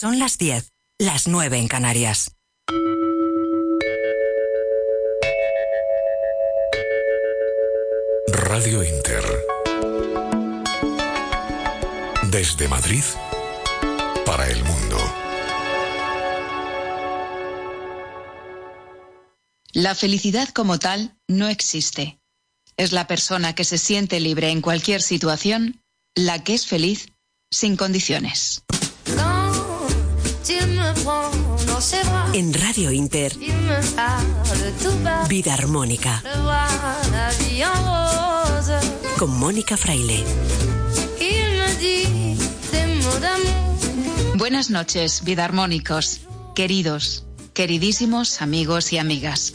Son las 10, las 9 en Canarias. Radio Inter. Desde Madrid para el mundo. La felicidad como tal no existe. Es la persona que se siente libre en cualquier situación la que es feliz sin condiciones. En Radio Inter, Vida Armónica. Con Mónica Fraile. Buenas noches, vida armónicos, queridos, queridísimos amigos y amigas.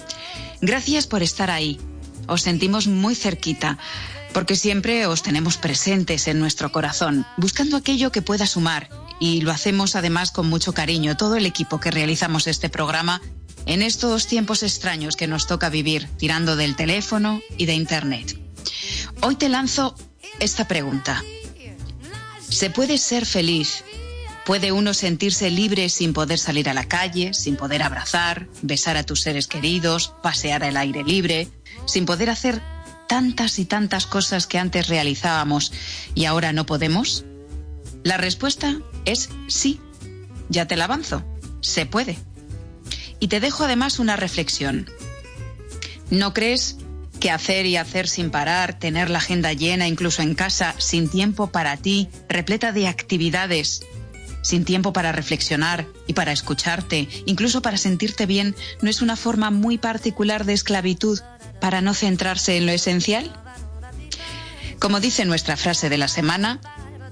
Gracias por estar ahí. Os sentimos muy cerquita, porque siempre os tenemos presentes en nuestro corazón, buscando aquello que pueda sumar. Y lo hacemos además con mucho cariño, todo el equipo que realizamos este programa en estos tiempos extraños que nos toca vivir, tirando del teléfono y de Internet. Hoy te lanzo esta pregunta. ¿Se puede ser feliz? ¿Puede uno sentirse libre sin poder salir a la calle, sin poder abrazar, besar a tus seres queridos, pasear al aire libre, sin poder hacer tantas y tantas cosas que antes realizábamos y ahora no podemos? La respuesta es sí. Ya te la avanzo. Se puede. Y te dejo además una reflexión. ¿No crees que hacer y hacer sin parar, tener la agenda llena incluso en casa, sin tiempo para ti, repleta de actividades, sin tiempo para reflexionar y para escucharte, incluso para sentirte bien, no es una forma muy particular de esclavitud para no centrarse en lo esencial? Como dice nuestra frase de la semana,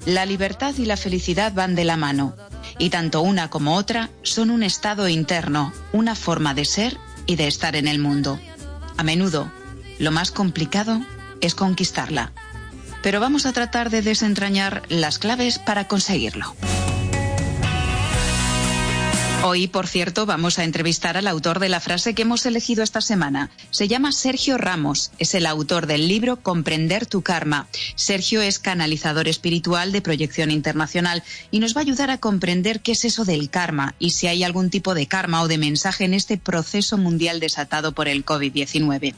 la libertad y la felicidad van de la mano, y tanto una como otra son un estado interno, una forma de ser y de estar en el mundo. A menudo, lo más complicado es conquistarla. Pero vamos a tratar de desentrañar las claves para conseguirlo. Hoy, por cierto, vamos a entrevistar al autor de la frase que hemos elegido esta semana. Se llama Sergio Ramos, es el autor del libro Comprender tu karma. Sergio es canalizador espiritual de proyección internacional y nos va a ayudar a comprender qué es eso del karma y si hay algún tipo de karma o de mensaje en este proceso mundial desatado por el COVID-19.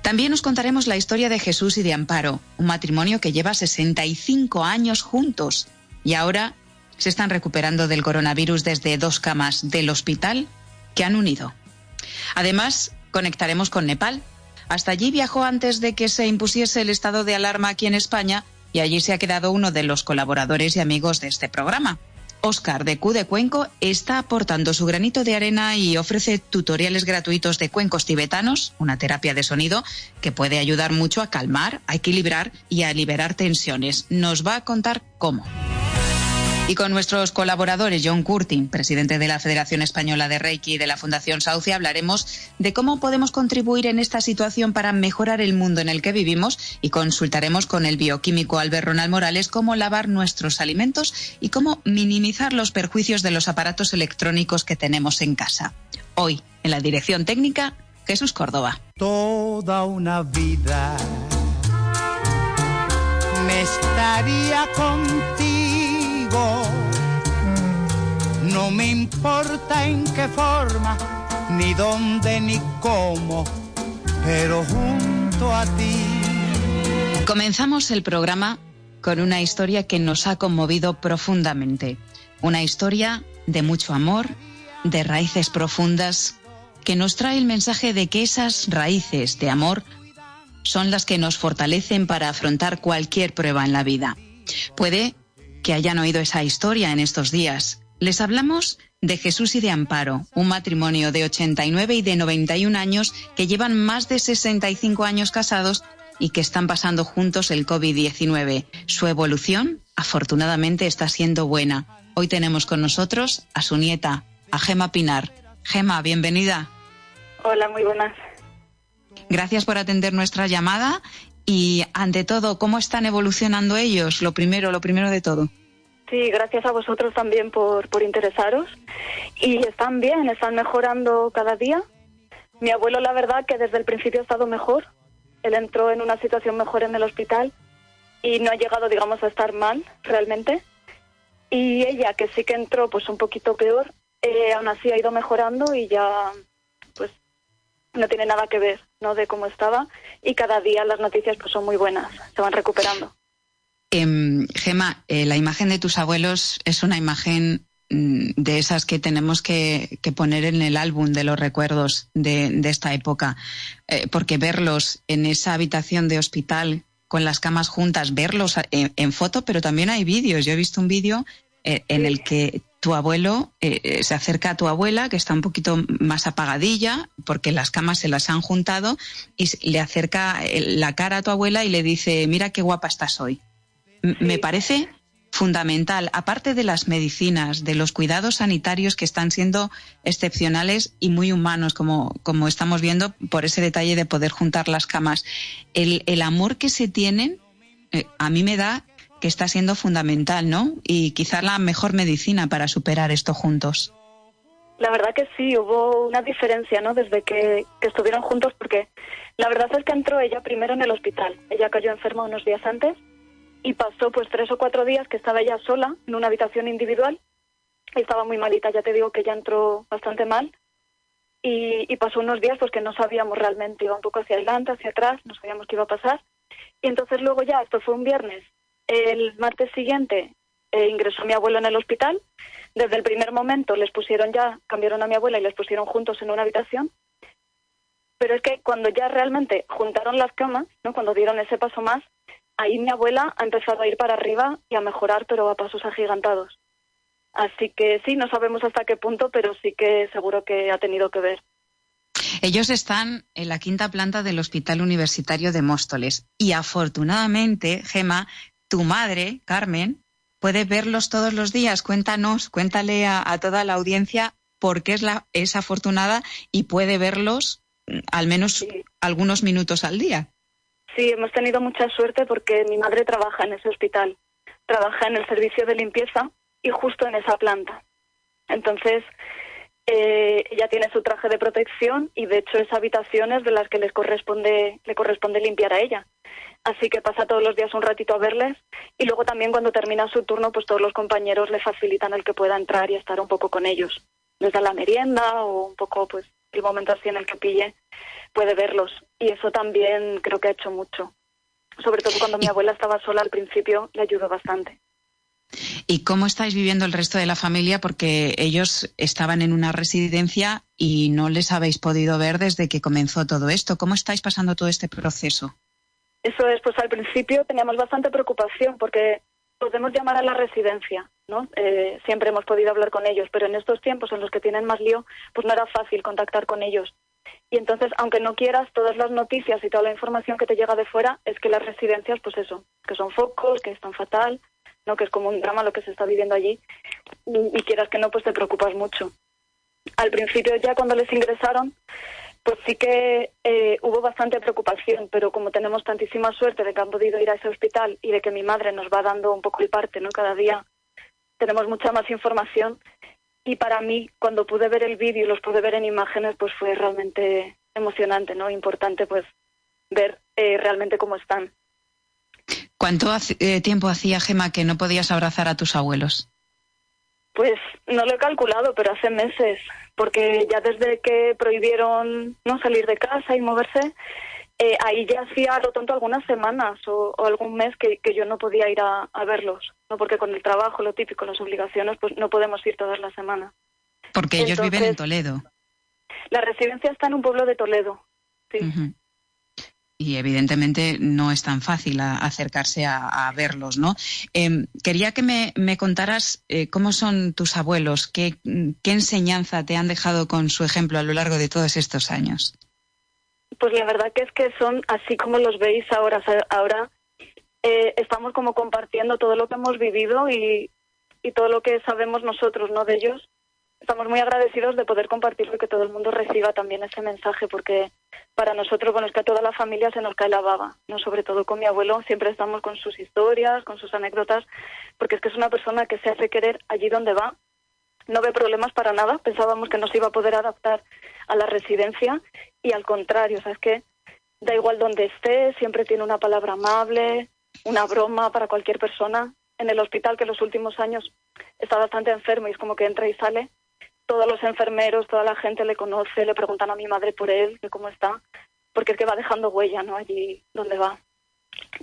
También nos contaremos la historia de Jesús y de Amparo, un matrimonio que lleva 65 años juntos y ahora se están recuperando del coronavirus desde dos camas del hospital que han unido. Además, conectaremos con Nepal. Hasta allí viajó antes de que se impusiese el estado de alarma aquí en España y allí se ha quedado uno de los colaboradores y amigos de este programa. Oscar de Q de Cuenco está aportando su granito de arena y ofrece tutoriales gratuitos de cuencos tibetanos, una terapia de sonido que puede ayudar mucho a calmar, a equilibrar y a liberar tensiones. Nos va a contar cómo. Y con nuestros colaboradores, John Curtin, presidente de la Federación Española de Reiki y de la Fundación Sauce, hablaremos de cómo podemos contribuir en esta situación para mejorar el mundo en el que vivimos y consultaremos con el bioquímico Albert Ronald Morales cómo lavar nuestros alimentos y cómo minimizar los perjuicios de los aparatos electrónicos que tenemos en casa. Hoy, en la dirección técnica, Jesús Córdoba. Toda una vida me estaría contigo. No me importa en qué forma, ni dónde, ni cómo, pero junto a ti. Comenzamos el programa con una historia que nos ha conmovido profundamente. Una historia de mucho amor, de raíces profundas, que nos trae el mensaje de que esas raíces de amor son las que nos fortalecen para afrontar cualquier prueba en la vida. Puede que hayan oído esa historia en estos días. Les hablamos de Jesús y de Amparo, un matrimonio de 89 y de 91 años que llevan más de 65 años casados y que están pasando juntos el COVID-19. Su evolución, afortunadamente, está siendo buena. Hoy tenemos con nosotros a su nieta, a Gema Pinar. Gema, bienvenida. Hola, muy buenas. Gracias por atender nuestra llamada y, ante todo, ¿cómo están evolucionando ellos? Lo primero, lo primero de todo. Sí, gracias a vosotros también por, por interesaros. Y están bien, están mejorando cada día. Mi abuelo, la verdad, que desde el principio ha estado mejor. Él entró en una situación mejor en el hospital y no ha llegado, digamos, a estar mal realmente. Y ella, que sí que entró pues un poquito peor, eh, aún así ha ido mejorando y ya pues no tiene nada que ver no de cómo estaba y cada día las noticias pues son muy buenas, se van recuperando. Eh, Gema, eh, la imagen de tus abuelos es una imagen mm, de esas que tenemos que, que, poner en el álbum de los recuerdos de, de esta época, eh, porque verlos en esa habitación de hospital con las camas juntas, verlos en, en foto, pero también hay vídeos. Yo he visto un vídeo eh, en el que tu abuelo eh, se acerca a tu abuela, que está un poquito más apagadilla, porque las camas se las han juntado, y le acerca la cara a tu abuela y le dice, mira qué guapa estás hoy. Sí. Me parece fundamental, aparte de las medicinas, de los cuidados sanitarios que están siendo excepcionales y muy humanos, como, como estamos viendo por ese detalle de poder juntar las camas, el, el amor que se tienen, eh, a mí me da que está siendo fundamental, ¿no? Y quizá la mejor medicina para superar esto juntos. La verdad que sí, hubo una diferencia, ¿no? Desde que, que, estuvieron juntos, porque la verdad es que entró ella primero en el hospital. Ella cayó enferma unos días antes y pasó pues tres o cuatro días que estaba ella sola en una habitación individual. Estaba muy malita, ya te digo que ella entró bastante mal. Y, y pasó unos días pues que no sabíamos realmente, iba un poco hacia adelante, hacia atrás, no sabíamos qué iba a pasar. Y entonces luego ya, esto fue un viernes, el martes siguiente eh, ingresó mi abuelo en el hospital. Desde el primer momento les pusieron ya, cambiaron a mi abuela y les pusieron juntos en una habitación. Pero es que cuando ya realmente juntaron las camas, ¿no? cuando dieron ese paso más, ahí mi abuela ha empezado a ir para arriba y a mejorar, pero a pasos agigantados. Así que sí, no sabemos hasta qué punto, pero sí que seguro que ha tenido que ver. Ellos están en la quinta planta del Hospital Universitario de Móstoles y afortunadamente, Gema, tu madre, Carmen, puede verlos todos los días. Cuéntanos, cuéntale a, a toda la audiencia por qué es, la, es afortunada y puede verlos al menos sí. algunos minutos al día. Sí, hemos tenido mucha suerte porque mi madre trabaja en ese hospital, trabaja en el servicio de limpieza y justo en esa planta. Entonces, eh, ella tiene su traje de protección y de hecho es habitaciones de las que les corresponde, le corresponde limpiar a ella. Así que pasa todos los días un ratito a verles y luego también cuando termina su turno, pues todos los compañeros le facilitan el que pueda entrar y estar un poco con ellos. Les da la merienda o un poco, pues, el momento así en el que pille, puede verlos. Y eso también creo que ha hecho mucho. Sobre todo cuando mi abuela estaba sola al principio, le ayudó bastante. ¿Y cómo estáis viviendo el resto de la familia? Porque ellos estaban en una residencia y no les habéis podido ver desde que comenzó todo esto. ¿Cómo estáis pasando todo este proceso? Eso es, pues al principio teníamos bastante preocupación porque podemos llamar a la residencia, ¿no? Eh, siempre hemos podido hablar con ellos, pero en estos tiempos en los que tienen más lío, pues no era fácil contactar con ellos. Y entonces, aunque no quieras, todas las noticias y toda la información que te llega de fuera es que las residencias, pues eso, que son focos, que están fatal, no que es como un drama lo que se está viviendo allí, y, y quieras que no, pues te preocupas mucho. Al principio ya cuando les ingresaron, pues sí que eh, hubo bastante preocupación, pero como tenemos tantísima suerte de que han podido ir a ese hospital y de que mi madre nos va dando un poco el parte, ¿no? Cada día tenemos mucha más información y para mí cuando pude ver el vídeo y los pude ver en imágenes, pues fue realmente emocionante, ¿no? Importante pues ver eh, realmente cómo están. ¿Cuánto eh, tiempo hacía Gema que no podías abrazar a tus abuelos? Pues no lo he calculado, pero hace meses, porque ya desde que prohibieron no salir de casa y moverse, eh, ahí ya hacía lo tonto algunas semanas o, o algún mes que, que, yo no podía ir a, a, verlos, no porque con el trabajo, lo típico, las obligaciones, pues no podemos ir todas las semanas. Porque ellos Entonces, viven en Toledo. La residencia está en un pueblo de Toledo. Sí. Uh -huh y evidentemente no es tan fácil acercarse a, verlos, ¿no? Eh, quería que me, contaras eh, cómo son tus abuelos, qué, enseñanza te han dejado con su ejemplo a lo largo de todos estos años. Pues la verdad que es que son así como los veis ahora. Ahora eh, estamos como compartiendo todo lo que hemos vivido y, y todo lo que sabemos nosotros, ¿no? De ellos. Estamos muy agradecidos de poder compartirlo y que todo el mundo reciba también ese mensaje, porque para nosotros, bueno, es que a toda la familia se nos cae la baba, ¿no? Sobre todo con mi abuelo, siempre estamos con sus historias, con sus anécdotas, porque es que es una persona que se hace querer allí donde va, no ve problemas para nada, pensábamos que no se iba a poder adaptar a la residencia y al contrario, o sea, es que da igual donde esté, siempre tiene una palabra amable, una broma para cualquier persona. En el hospital, que en los últimos años está bastante enfermo y es como que entra y sale. Todos los enfermeros, toda la gente le conoce, le preguntan a mi madre por él, de cómo está, porque es que va dejando huella, ¿no? Allí donde va.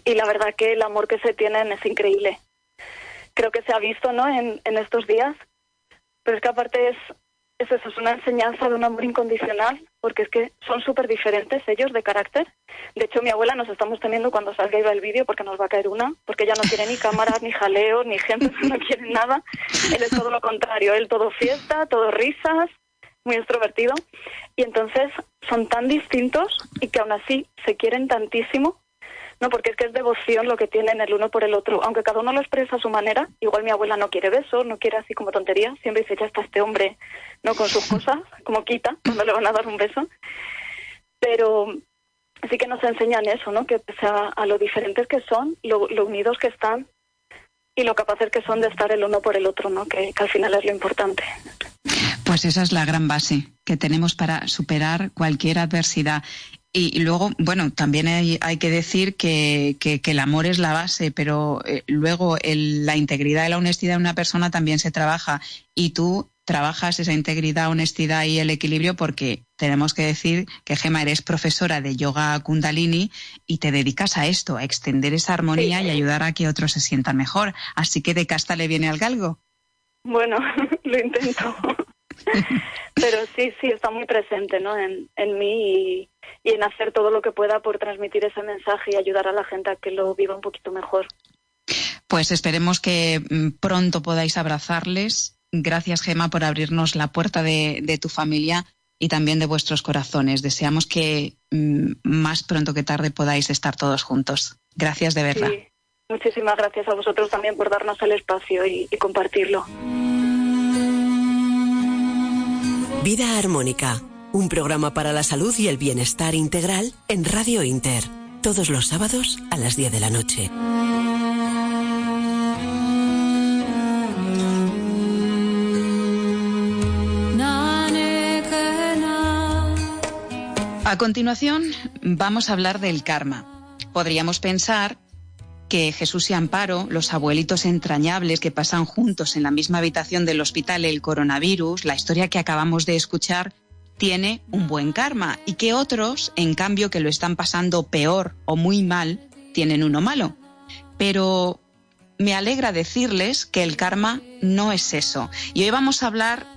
Y la verdad que el amor que se tienen es increíble. Creo que se ha visto, ¿no? En, en estos días. Pero es que aparte es, es eso, es una enseñanza de un amor incondicional, porque es que son súper diferentes ellos de carácter. De hecho, mi abuela nos estamos teniendo cuando salga el vídeo porque nos va a caer una, porque ella no quiere ni cámaras, ni jaleo, ni gente, no quiere nada. Él es todo lo contrario, él todo fiesta, todo risas, muy extrovertido. Y entonces son tan distintos y que aún así se quieren tantísimo no, porque es que es devoción lo que tienen el uno por el otro. Aunque cada uno lo expresa a su manera, igual mi abuela no quiere besos, no quiere así como tontería. Siempre dice, ya está este hombre, ¿no? Con sus cosas, como quita cuando le van a dar un beso. Pero sí que nos enseñan eso, ¿no? Que pese a, lo diferentes que son, lo, unidos que están y lo capaces que son de estar el uno por el otro, ¿no? Que, que al final es lo importante. Pues esa es la gran base que tenemos para superar cualquier adversidad. Y luego, bueno, también hay, que decir que, el amor es la base, pero eh, luego la integridad y la honestidad de una persona también se trabaja. Y tú trabajas esa integridad, honestidad y el equilibrio porque tenemos que decir que Gema eres profesora de yoga kundalini y te dedicas a esto, a extender esa armonía y ayudar a que otros se sientan mejor. Así que de casta le viene al galgo. Bueno, lo intento. Pero sí, sí, está muy presente ¿no? en, en mí y, en hacer todo lo que pueda por transmitir ese mensaje y ayudar a la gente a que lo viva un poquito mejor. Pues esperemos que mm, pronto podáis abrazarles. Gracias, Gema, por abrirnos la puerta de, tu familia y también de vuestros corazones. Deseamos que mm, más pronto que tarde podáis estar todos juntos. Gracias de verdad. Muchísimas gracias a vosotros también por darnos el espacio y compartirlo. Vida Armónica, un programa para la salud y el bienestar integral en Radio Inter, todos los sábados a las 10 de la noche. A continuación, vamos a hablar del karma. Podríamos pensar que Jesús y Amparo, los abuelitos entrañables que pasan juntos en la misma habitación del hospital el coronavirus, la historia que acabamos de escuchar, tiene un buen karma y que otros, en cambio, que lo están pasando peor o muy mal, tienen uno malo. Pero me alegra decirles que el karma no es eso. Y hoy vamos a hablar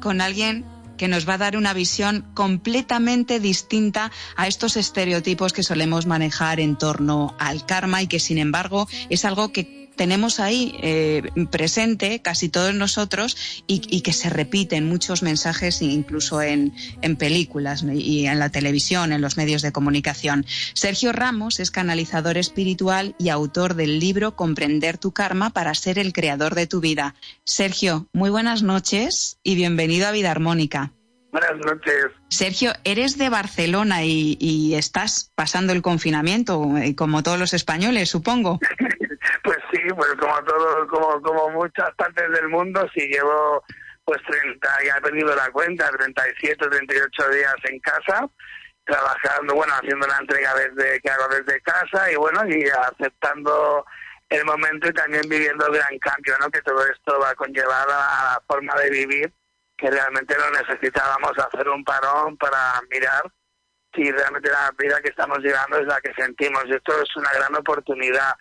con alguien que nos va a dar una visión completamente distinta a estos estereotipos que solemos manejar en torno al karma y que sin embargo es algo que tenemos ahí eh, presente casi todos nosotros y, que se repiten muchos mensajes incluso en, en, películas y en la televisión, en los medios de comunicación. Sergio Ramos es canalizador espiritual y autor del libro Comprender tu karma para ser el creador de tu vida. Sergio, muy buenas noches y bienvenido a Vida Armónica. Buenas noches. Sergio, eres de Barcelona y, estás pasando el confinamiento, eh, como todos los españoles, supongo. pues sí, pues como todo, como, como muchas partes del mundo, sí llevo pues 30, ya he perdido la cuenta, 37, 38 días en casa, trabajando, bueno, haciendo la entrega desde que hago desde casa y bueno, y aceptando el momento y también viviendo el gran cambio, ¿no? Que todo esto va a conllevar a la forma de vivir que realmente no necesitábamos hacer un parón para mirar si realmente la vida que estamos llevando es la que sentimos. Y esto es una gran oportunidad.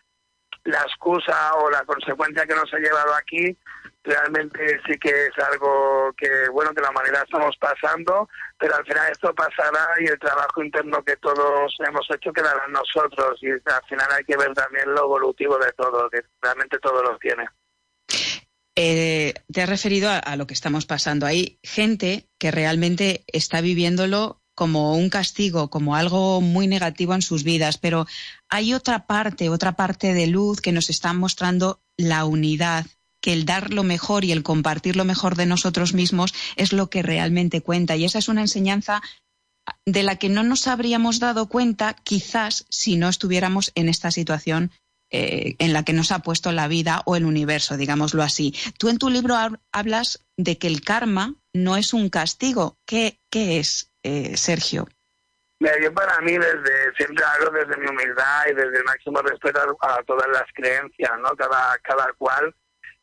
La excusa o la consecuencia que nos ha llevado aquí realmente sí que es algo que, bueno, que la humanidad estamos pasando, pero al final esto pasará y el trabajo interno que todos hemos hecho quedará en nosotros y al final hay que ver también lo evolutivo de todo, que realmente todo lo tiene. Eh, te has referido a, lo que estamos pasando. Hay gente que realmente está viviéndolo como un castigo, como algo muy negativo en sus vidas, pero hay otra parte, otra parte de luz que nos está mostrando la unidad, que el dar lo mejor y el compartir lo mejor de nosotros mismos es lo que realmente cuenta. Y esa es una enseñanza de la que no nos habríamos dado cuenta quizás si no estuviéramos en esta situación eh, en la que nos ha puesto la vida o el universo, digámoslo así. Tú en tu libro hablas de que el karma no es un castigo. ¿Qué, qué es, eh, Sergio? yo para mí desde siempre hablo desde mi humildad y desde el máximo respeto a, todas las creencias, ¿no? Cada, cada cual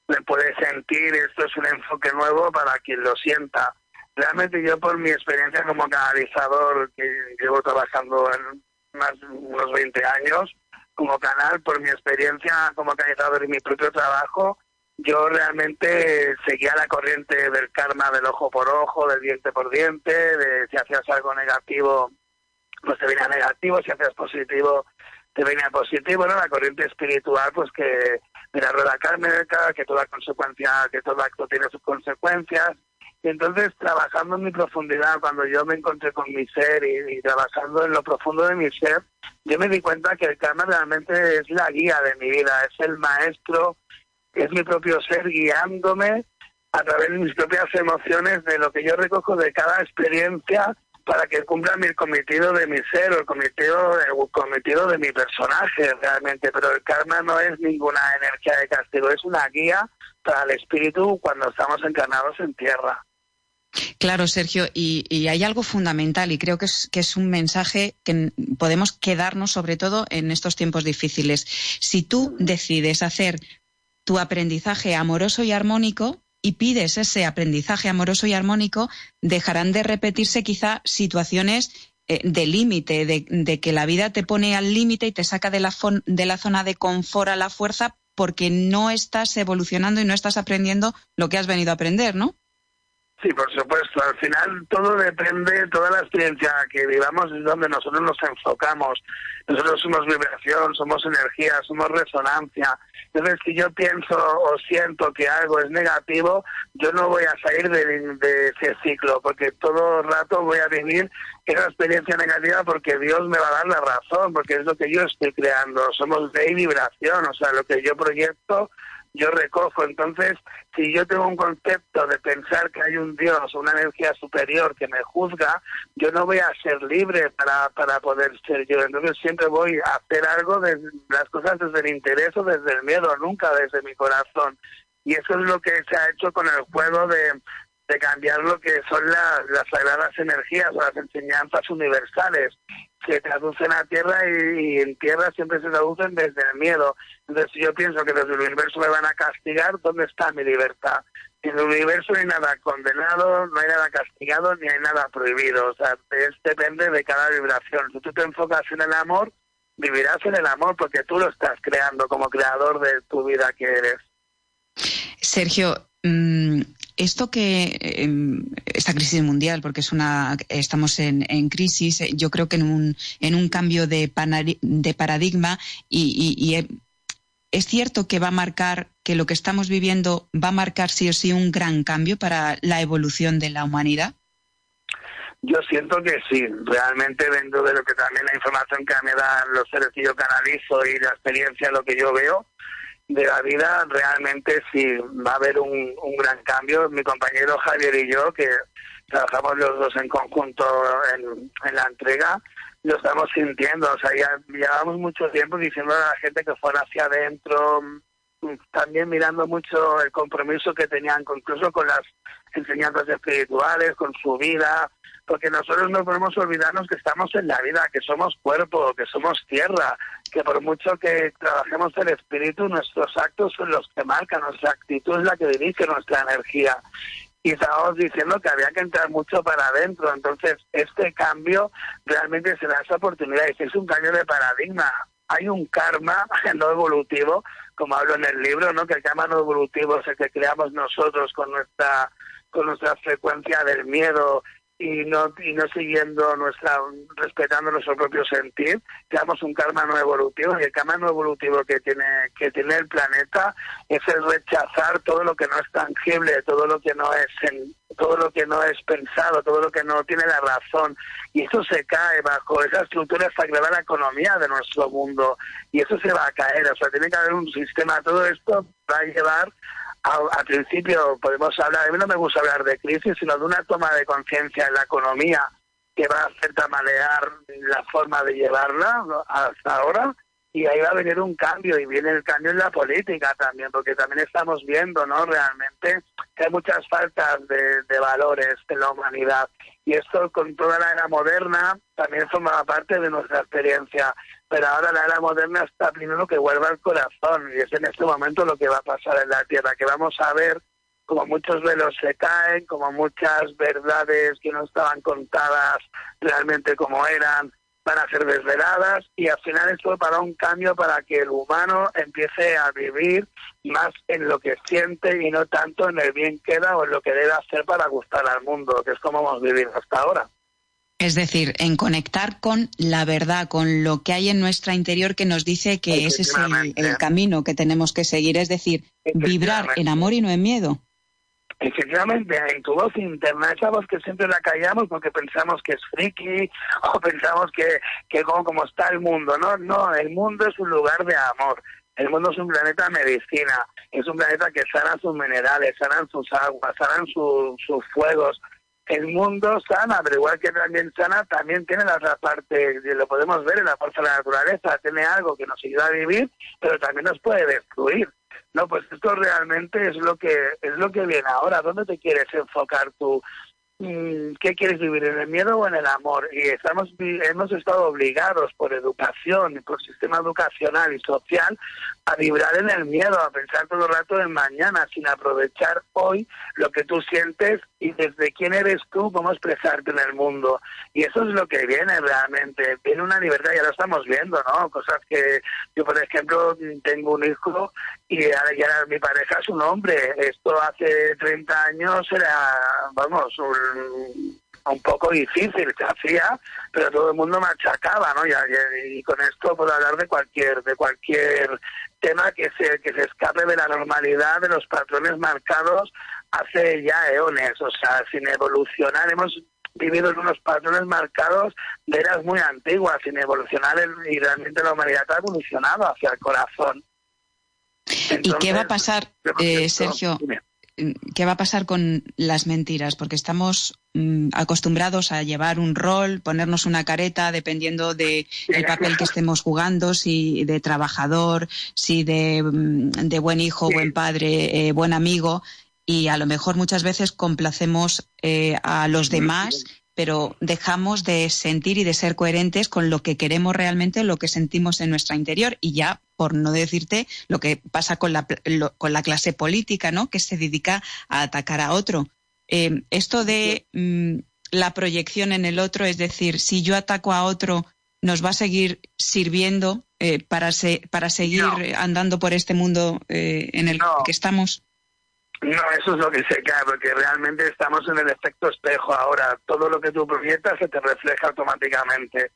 me puede sentir, esto es un enfoque nuevo para quien lo sienta. Realmente yo por mi experiencia como canalizador, que llevo trabajando en más unos 20 años, como canal, por mi experiencia como canalizador y mi propio trabajo, yo realmente seguía la corriente del karma del ojo por ojo, del diente por diente, de si hacías algo negativo, pues te venía negativo, si hacías positivo, te venía positivo, ¿no? La corriente espiritual, pues que de la rueda kármica, que toda consecuencia, que todo acto tiene sus consecuencias. Y entonces, trabajando en mi profundidad, cuando yo me encontré con mi ser y, y, trabajando en lo profundo de mi ser, yo me di cuenta que el karma realmente es la guía de mi vida, es el maestro, es mi propio ser guiándome a través de mis propias emociones, de lo que yo recojo de cada experiencia para que cumpla mi cometido de mi ser o el cometido, el cometido de mi personaje realmente. Pero el karma no es ninguna energía de castigo, es una guía para el espíritu cuando estamos encarnados en tierra. Claro, Sergio, y, y, hay algo fundamental y creo que es, que es un mensaje que podemos quedarnos sobre todo en estos tiempos difíciles. Si tú decides hacer tu aprendizaje amoroso y armónico, y pides ese aprendizaje amoroso y armónico, dejarán de repetirse quizá situaciones eh, de límite, de, que la vida te pone al límite y te saca de la, de la zona de confort a la fuerza porque no estás evolucionando y no estás aprendiendo lo que has venido a aprender, ¿no? Sí, por supuesto. Al final todo depende, toda la experiencia que vivamos es donde nosotros nos enfocamos. Nosotros somos vibración, somos energía, somos resonancia. Entonces, si yo pienso o siento que algo es negativo, yo no voy a salir de, de ese ciclo, porque todo rato voy a vivir esa experiencia negativa porque Dios me va a dar la razón, porque es lo que yo estoy creando. Somos de vibración, o sea, lo que yo proyecto yo recojo. Entonces, si yo tengo un concepto de pensar que hay un Dios una energía superior que me juzga, yo no voy a ser libre para, para poder ser yo. Entonces, siempre voy a hacer algo de las cosas desde el interés o desde el miedo, nunca desde mi corazón. Y eso es lo que se ha hecho con el juego de, de cambiar lo que son las sagradas energías o las enseñanzas universales se traducen a tierra y, en tierra siempre se traducen desde el miedo. Entonces, yo pienso que desde el universo me van a castigar, ¿dónde está mi libertad? En el universo no hay nada condenado, no hay nada castigado, ni hay nada prohibido. O sea, es, depende de cada vibración. Si tú te enfocas en el amor, vivirás en el amor porque tú lo estás creando como creador de tu vida que eres. Sergio, mmm, esto que eh, esta crisis mundial, porque es una estamos en, en, crisis, eh, yo creo que en un, en un cambio de, de paradigma y, y, es cierto que va a marcar que lo que estamos viviendo va a marcar sí o sí un gran cambio para la evolución de la humanidad. Yo siento que sí, realmente dentro de lo que también la información que me dan los seres que yo canalizo y la experiencia, lo que yo veo, de la vida, realmente sí va a haber un, un, gran cambio. Mi compañero Javier y yo, que trabajamos los dos en conjunto en, en la entrega, lo estamos sintiendo. O sea, ya llevamos mucho tiempo diciendo a la gente que fuera hacia adentro, también mirando mucho el compromiso que tenían, incluso con las enseñanzas espirituales, con su vida, porque nosotros no podemos olvidarnos que estamos en la vida, que somos cuerpo, que somos tierra, que por mucho que trabajemos el espíritu, nuestros actos son los que marcan, nuestra actitud es la que dirige nuestra energía. Y estábamos diciendo que había que entrar mucho para adentro, entonces este cambio realmente se da esa oportunidad y es un cambio de paradigma. Hay un karma no evolutivo, como hablo en el libro, ¿no? que el karma no evolutivo es el que creamos nosotros con nuestra con nuestra frecuencia del miedo y no y no siguiendo nuestra respetando nuestro propio sentir creamos un karma no evolutivo y el karma no evolutivo que tiene que tiene el planeta es el rechazar todo lo que no es tangible todo lo que no es en, todo lo que no es pensado todo lo que no tiene la razón. Y eso se cae bajo esa estructura sagrada la economía de nuestro mundo. Y eso se va a caer o sea tiene que haber un sistema. Todo esto va a llevar al principio podemos hablar, no me gusta hablar de crisis, sino de una toma de conciencia en la economía que va a hacer tamalear la forma de llevarla hasta ahora y ahí va a venir un cambio y viene el cambio en la política también, porque también estamos viendo, ¿no? Realmente que hay muchas faltas de, de valores en la humanidad y esto con toda la era moderna también formaba parte de nuestra experiencia, pero ahora la era moderna está primero que vuelva al corazón y es en este momento lo que va a pasar en la Tierra, que vamos a ver como muchos velos se caen, como muchas verdades que no estaban contadas realmente como eran, van a ser desveladas y al final esto para un cambio para que el humano empiece a vivir más en lo que siente y no tanto en el bien que da o en lo que debe hacer para gustar al mundo, que es como hemos vivido hasta ahora. Es decir, en conectar con la verdad, con lo que hay en nuestra interior que nos dice que ese es el, el camino que tenemos que seguir, es decir, vibrar en amor y no en miedo efectivamente en tu voz interna, esa voz que siempre la callamos porque pensamos que es friki o pensamos que, que como, como está el mundo. No, no, el mundo es un lugar de amor. El mundo es un planeta medicina, es un planeta que sana sus minerales, sanan sus aguas, sanan sus fuegos. El mundo sana, pero igual que también sana, también tiene la otra parte, lo podemos ver en la fuerza de la naturaleza, tiene algo que nos ayuda a vivir, pero también nos puede destruir. No, pues esto realmente es lo que es lo que viene ahora. ¿Dónde te quieres enfocar tú? Mm, ¿Qué quieres vivir, en el miedo o en el amor? Y estamos hemos estado obligados por educación por sistema educacional y social a vibrar en el miedo, a pensar todo el rato en mañana, sin aprovechar hoy lo que tú sientes y desde quién eres tú, cómo expresarte en el mundo. Y eso es lo que viene realmente. Viene una libertad, ya lo estamos viendo, ¿no? Cosas que yo, por ejemplo, tengo un hijo y ahora ya mi pareja es un hombre. Esto hace 30 años era, vamos, un, un poco difícil se hacía, pero todo el mundo machacaba, ¿no? Y, y, con esto puedo hablar de cualquier de cualquier tema que se que se escape de la normalidad, de los patrones marcados hace ya eones, o sea, sin evolucionar hemos vivido en unos patrones marcados de eras muy antiguas, sin evolucionar y realmente la humanidad ha evolucionado hacia el corazón. ¿Y qué va a pasar, eh, Sergio? ¿Qué va a pasar con las mentiras? Porque estamos mm, acostumbrados a llevar un rol, ponernos una careta, dependiendo del de papel que estemos jugando, si de trabajador, si de, mm, de buen hijo, buen padre, eh, buen amigo, y a lo mejor muchas veces complacemos eh, a los demás pero dejamos de sentir y de ser coherentes con lo que queremos realmente, lo que sentimos en nuestra interior y ya, por no decirte lo que pasa con la, con la clase política, ¿no? Que se dedica a atacar a otro. Eh, esto de mm, la proyección en el otro, es decir, si yo ataco a otro, nos va a seguir sirviendo eh, para, para seguir andando por este mundo eh, en el que estamos. No, eso es lo que se cae, porque realmente estamos en el efecto espejo ahora. Todo lo que tú proyectas se te refleja automáticamente.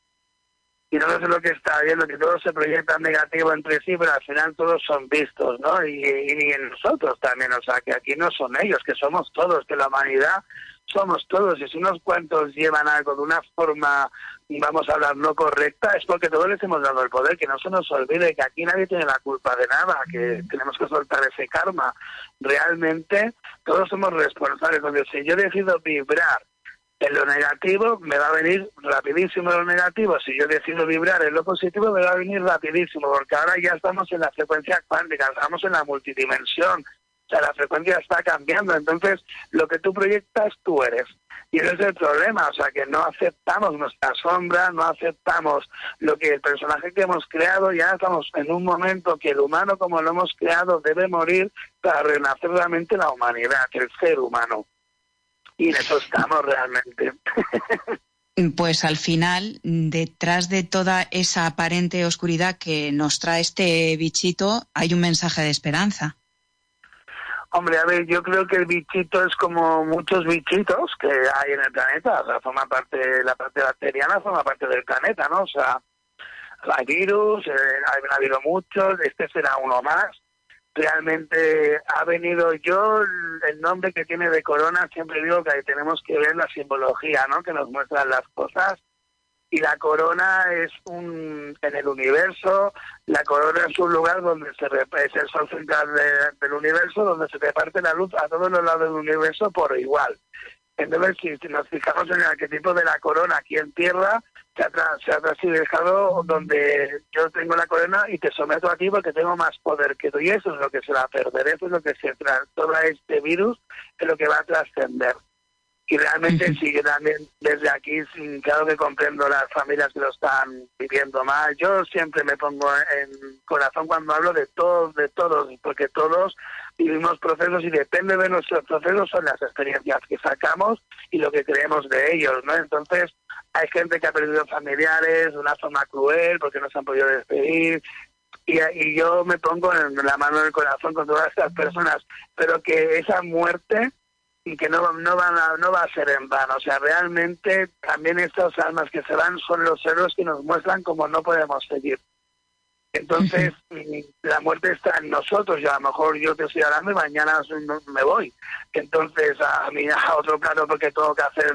Y no es lo que está viendo, que todos se proyectan negativo entre sí, pero al final todos son vistos, ¿no? Y, y, en nosotros también, o sea, que aquí no son ellos, que somos todos, que la humanidad somos todos. Y si unos cuantos llevan algo de una forma vamos a hablar no correcta, es porque todos les hemos dado el poder, que no se nos olvide que aquí nadie tiene la culpa de nada, que tenemos que soltar ese karma. Realmente todos somos responsables, donde si yo decido vibrar en lo negativo, me va a venir rapidísimo lo negativo. Si yo decido vibrar en lo positivo, me va a venir rapidísimo, porque ahora ya estamos en la frecuencia cuántica, estamos en la multidimensión, o sea, la frecuencia está cambiando, entonces lo que tú proyectas, tú eres. Y ese es el problema, o sea, que no aceptamos nuestra sombra, no aceptamos lo que el personaje que hemos creado, ya estamos en un momento que el humano como lo hemos creado debe morir para renacer realmente la humanidad, el ser humano. Y en eso estamos realmente. Pues al final, detrás de toda esa aparente oscuridad que nos trae este bichito, hay un mensaje de esperanza. Hombre, a ver, yo creo que el bichito es como muchos bichitos que hay en el planeta, o sea, forma parte, la parte bacteriana forma parte del planeta, ¿no? O sea, hay virus, eh, ha habido muchos, este será uno más. Realmente ha venido yo, el nombre que tiene de corona, siempre digo que tenemos que ver la simbología, ¿no? Que nos muestran las cosas y la corona es un en el universo la corona es un lugar donde se es el sol central del universo donde se reparte la luz a todos los lados del universo por igual Entonces, si, nos fijamos en el arquetipo de la corona aquí en tierra, se ha, se ha dejado donde yo tengo la corona y te someto a ti porque tengo más poder que tú. Y eso es lo que se va a perder, eso es lo que se todo este virus, es lo que va a trascender. Y realmente sí que también desde aquí, claro que comprendo las familias que lo están viviendo mal. Yo siempre me pongo en corazón cuando hablo de todos, de todos, porque todos vivimos procesos y depende de nuestros procesos son las experiencias que sacamos y lo que creemos de ellos, ¿no? Entonces, hay gente que ha perdido familiares de una forma cruel porque no se han podido despedir, y, y, yo me pongo en la mano del corazón con todas estas personas, pero que esa muerte y que no, no, van a, no va a ser en vano. O sea, realmente también estas almas que se van son los héroes que nos muestran cómo no podemos seguir. Entonces, la muerte está en nosotros y a lo mejor yo te estoy hablando y mañana me voy. Entonces, a mí a otro plano porque tengo que hacer,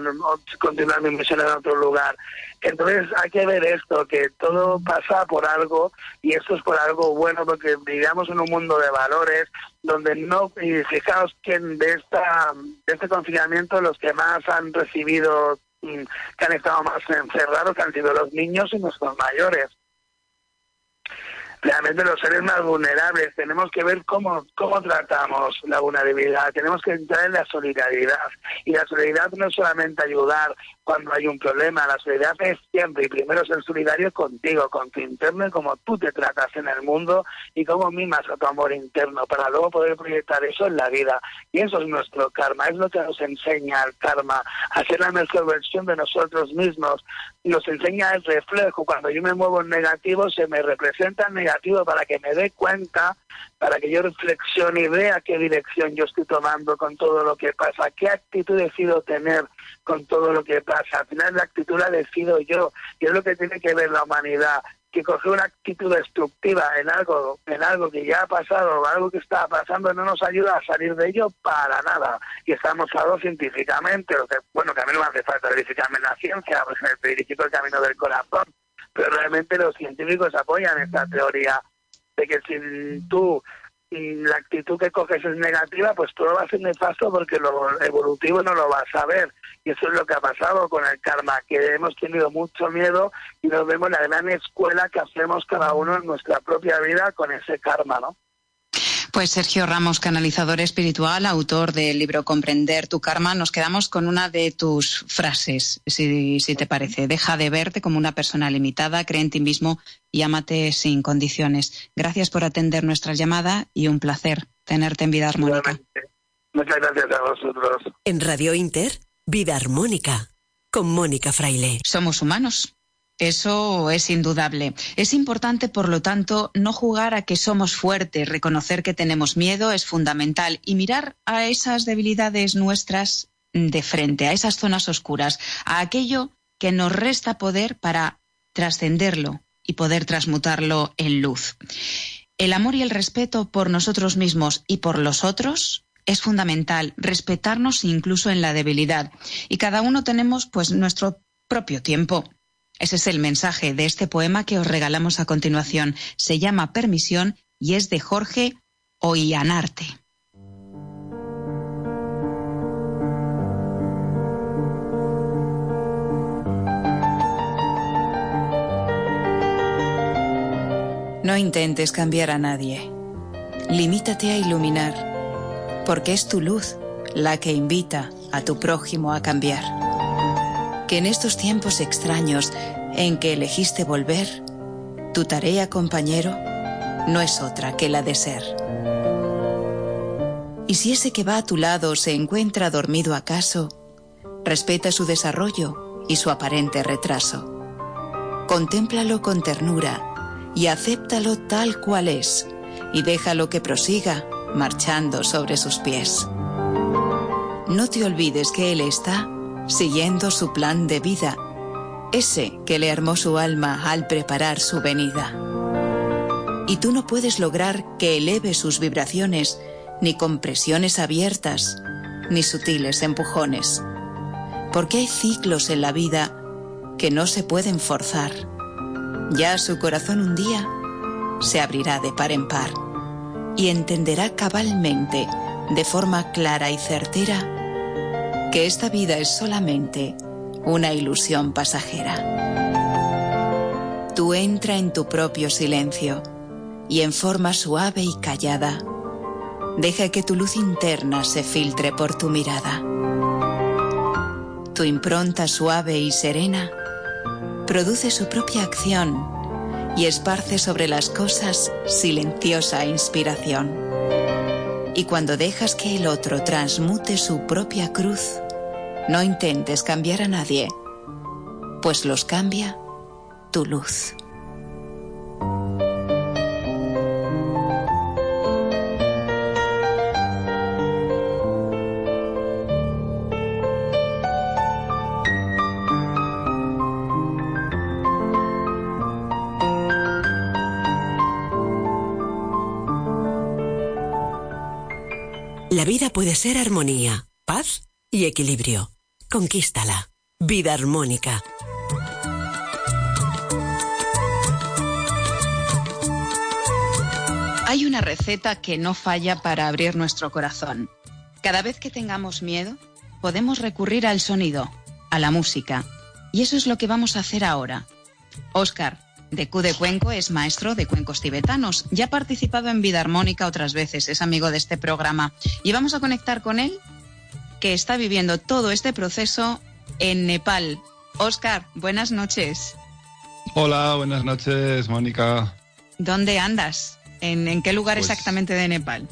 continuar mi misión en otro lugar. Entonces, hay que ver esto, que todo pasa por algo y esto es por algo bueno porque vivamos en un mundo de valores donde no, y fijaos que de, esta, de este confinamiento los que más han recibido, mm, que han estado más encerrados, han sido los niños y nuestros mayores realmente los seres más vulnerables. Tenemos que ver cómo, cómo tratamos la vulnerabilidad. Tenemos que entrar en la solidaridad. Y la solidaridad no es solamente ayudar cuando hay un problema. La solidaridad es siempre y primero ser solidario contigo, con tu interno y cómo tú te tratas en el mundo y cómo mimas a tu amor interno para luego poder proyectar eso en la vida. Y eso es nuestro karma, es lo que nos enseña el karma, hacer la mejor versión de nosotros mismos. Nos enseña el reflejo. Cuando yo me muevo en negativo, se me representa en negativo para que me dé cuenta para que yo reflexione y vea qué dirección yo estoy tomando con todo lo que pasa, qué actitud decido tener con todo lo que pasa. Al final la actitud la decido yo y es lo que tiene que ver la humanidad que coger una actitud destructiva en algo en algo que ya ha pasado o algo que está pasando no nos ayuda a salir de ello para nada y estamos hablando científicamente bueno que a mí no me hace falta verificarme la ciencia porque me dirigir el camino del corazón pero realmente los científicos apoyan esta teoría de que si tú la actitud que coges es negativa, pues todo va a ser nefasto porque lo evolutivo no lo vas a ver. Y eso es lo que ha pasado con el karma, que hemos tenido mucho miedo y nos vemos la gran escuela que hacemos cada uno en nuestra propia vida con ese karma, ¿no? Pues Sergio Ramos, canalizador espiritual, autor del libro Comprender tu karma, nos quedamos con una de tus frases, si, te parece. Deja de verte como una persona limitada, cree en ti mismo y ámate sin condiciones. Gracias por atender nuestra llamada y un placer tenerte en Vida Armónica. Muchas gracias a vosotros. En Radio Inter, Vida Armónica, con Mónica Fraile. Somos humanos eso es indudable. Es importante, por lo tanto, no jugar a que somos fuertes, reconocer que tenemos miedo es fundamental y mirar a esas debilidades nuestras de frente, a esas zonas oscuras, a aquello que nos resta poder para trascenderlo y poder transmutarlo en luz. El amor y el respeto por nosotros mismos y por los otros es fundamental, respetarnos incluso en la debilidad. Y cada uno tenemos pues nuestro propio tiempo. Ese es el mensaje de este poema que os regalamos a continuación. Se llama Permisión y es de Jorge Oianarte. No intentes cambiar a nadie. Limítate a iluminar, porque es tu luz la que invita a tu prójimo a cambiar que en estos tiempos extraños en que elegiste volver, tu tarea, compañero, no es otra que la de ser. Y si ese que va a tu lado se encuentra dormido acaso, respeta su desarrollo y su aparente retraso. Contémplalo con ternura y acéptalo tal cual es, y déjalo que prosiga marchando sobre sus pies. No te olvides que Él está siguiendo su plan de vida, ese que le armó su alma al preparar su venida. Y tú no puedes lograr que eleve sus vibraciones ni con presiones abiertas, ni sutiles empujones, porque hay ciclos en la vida que no se pueden forzar. Ya su corazón un día se abrirá de par en par y entenderá cabalmente, de forma clara y certera, que esta vida es solamente una ilusión pasajera. Tú entra en tu propio silencio y en forma suave y callada, deja que tu luz interna se filtre por tu mirada. Tu impronta suave y serena produce su propia acción y esparce sobre las cosas silenciosa inspiración. Y cuando dejas que el otro transmute su propia cruz, no intentes cambiar a nadie, pues los cambia tu luz. Ser armonía, paz y equilibrio. Conquístala. Vida armónica. Hay una receta que no falla para abrir nuestro corazón. Cada vez que tengamos miedo, podemos recurrir al sonido, a la música. Y eso es lo que vamos a hacer ahora. Oscar, de Q de Cuenco, es maestro de cuencos tibetanos. Ya ha participado en Vida Armónica otras veces, es amigo de este programa. Y vamos a conectar con él, que está viviendo todo este proceso en Nepal. Oscar, buenas noches. Hola, buenas noches, Mónica. ¿Dónde andas? ¿En, en qué lugar Pues- exactamente de Nepal?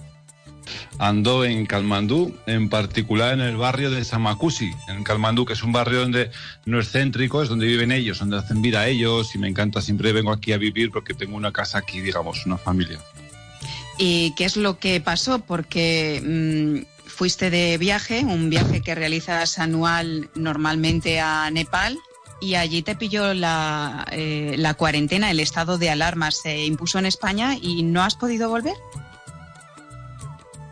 Ando en Kalmandú, en particular en el barrio de Samakusi, en Kalmandú, que es un barrio donde no es céntrico, es donde viven ellos, donde hacen vida ellos y me encanta, siempre vengo aquí a vivir porque tengo una casa aquí, digamos, una familia. ¿Y qué es lo que pasó? Porque mm, fuiste de viaje, un viaje que realizas anual normalmente a Nepal, y allí te pilló la, eh, la cuarentena, el estado de alarma se impuso en España y no has podido volver.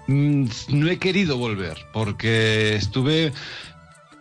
Mm, No he querido volver porque estuve,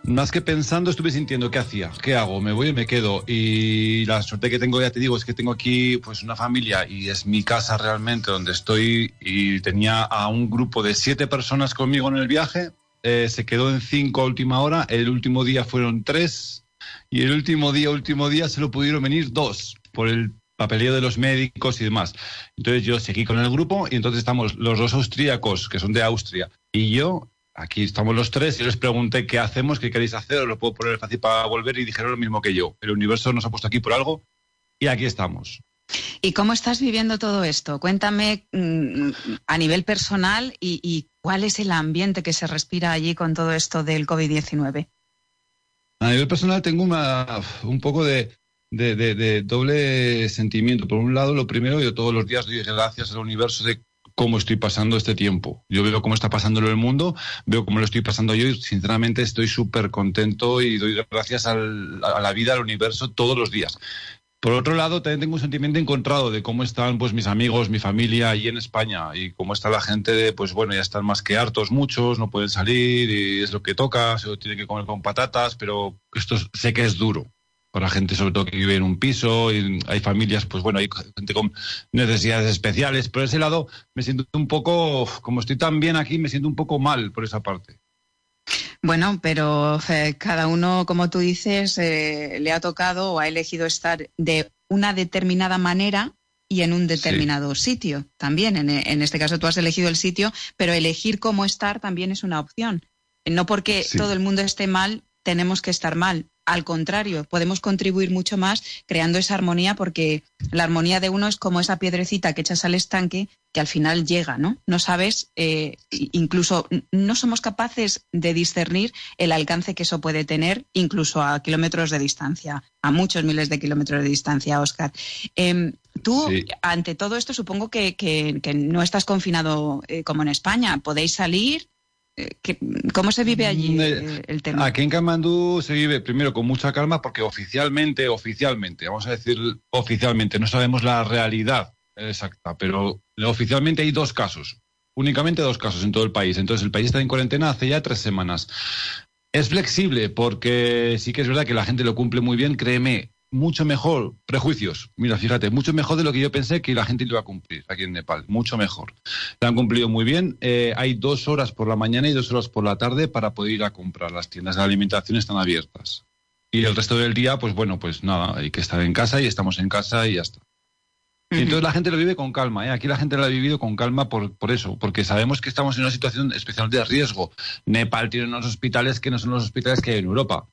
más que pensando, estuve sintiendo qué hacía, qué hago, me voy y me quedo. Y la suerte que tengo, ya te digo, es que tengo aquí pues una familia y es mi casa realmente donde estoy y tenía a un grupo de siete personas conmigo en el viaje. Eh, se quedó en cinco a última hora, el último día fueron tres y el último día, último día, solo pudieron venir dos por el papeleo de los médicos y demás. Entonces yo seguí con el grupo y entonces estamos los dos austríacos, que son de Austria, y yo, aquí estamos los tres, y les pregunté qué hacemos, qué queréis hacer, os lo puedo poner fácil para volver, y dijeron lo mismo que yo. El universo nos ha puesto aquí por algo y aquí estamos. ¿Y cómo estás viviendo todo esto? Cuéntame mm, a nivel personal y, y cuál es el ambiente que se respira allí con todo esto del COVID-19. A nivel personal tengo una, un poco de, de, de- de doble sentimiento. Por un lado, lo primero, yo todos los días doy gracias al universo de cómo estoy pasando este tiempo. Yo veo cómo está pasándolo el mundo, veo cómo lo estoy pasando yo y sinceramente estoy súper contento y doy gracias al- a la vida, al universo todos los días. Por otro lado, también tengo un sentimiento encontrado de cómo están pues mis amigos, mi familia allí en España y cómo está la gente de, pues bueno, ya están más que hartos muchos, no pueden salir y es lo que toca, se lo tienen que comer con patatas, pero esto es- sé que es duro para gente sobre todo que vive en un piso y hay familias, pues bueno, hay gente con necesidades especiales. Por ese lado me siento un poco, como estoy tan bien aquí, me siento un poco mal por esa parte. Bueno, pero eh, cada uno, como tú dices, eh, le ha tocado o ha elegido estar de una determinada manera y en un determinado sitio también. En, en este caso tú has elegido el sitio, pero elegir cómo estar también es una opción. No porque Sí. todo el mundo esté mal, tenemos que estar mal. Al contrario, podemos contribuir mucho más creando esa armonía porque la armonía de uno es como esa piedrecita que echas al estanque que al final llega, ¿no? No sabes, eh, incluso no somos capaces de discernir el alcance que eso puede tener, incluso a kilómetros de distancia, a muchos miles de kilómetros de distancia, Oscar. Em, tú, Sí. ante todo esto, supongo que, que- que no estás confinado eh, como en España. ¿Podéis salir? Eh, ¿qué- ¿Cómo se vive allí Mm, eh, el tema? Aquí en Kamandú se vive primero con mucha calma porque oficialmente, oficialmente, vamos a decir oficialmente, no sabemos la realidad exacta, pero oficialmente hay dos casos, únicamente dos casos en todo el país. Entonces el país está en cuarentena hace ya tres semanas. Es flexible porque sí que es verdad que la gente lo cumple muy bien, créeme. Mucho mejor, prejuicios, mira, fíjate, mucho mejor de lo que yo pensé que la gente lo iba a cumplir aquí en Nepal, mucho mejor. Lo han cumplido muy bien. Eh, hay dos horas por la mañana y dos horas por la tarde para poder ir a comprar. Las tiendas de alimentación están abiertas. Y el resto del día, pues bueno, pues nada, hay que estar en casa y estamos en casa y ya está. Y entonces la gente lo vive con calma, ¿eh? aquí la gente lo ha vivido con calma por, por eso, porque sabemos que estamos en una situación especial de riesgo. Nepal tiene unos hospitales que no son los hospitales que hay en Europa.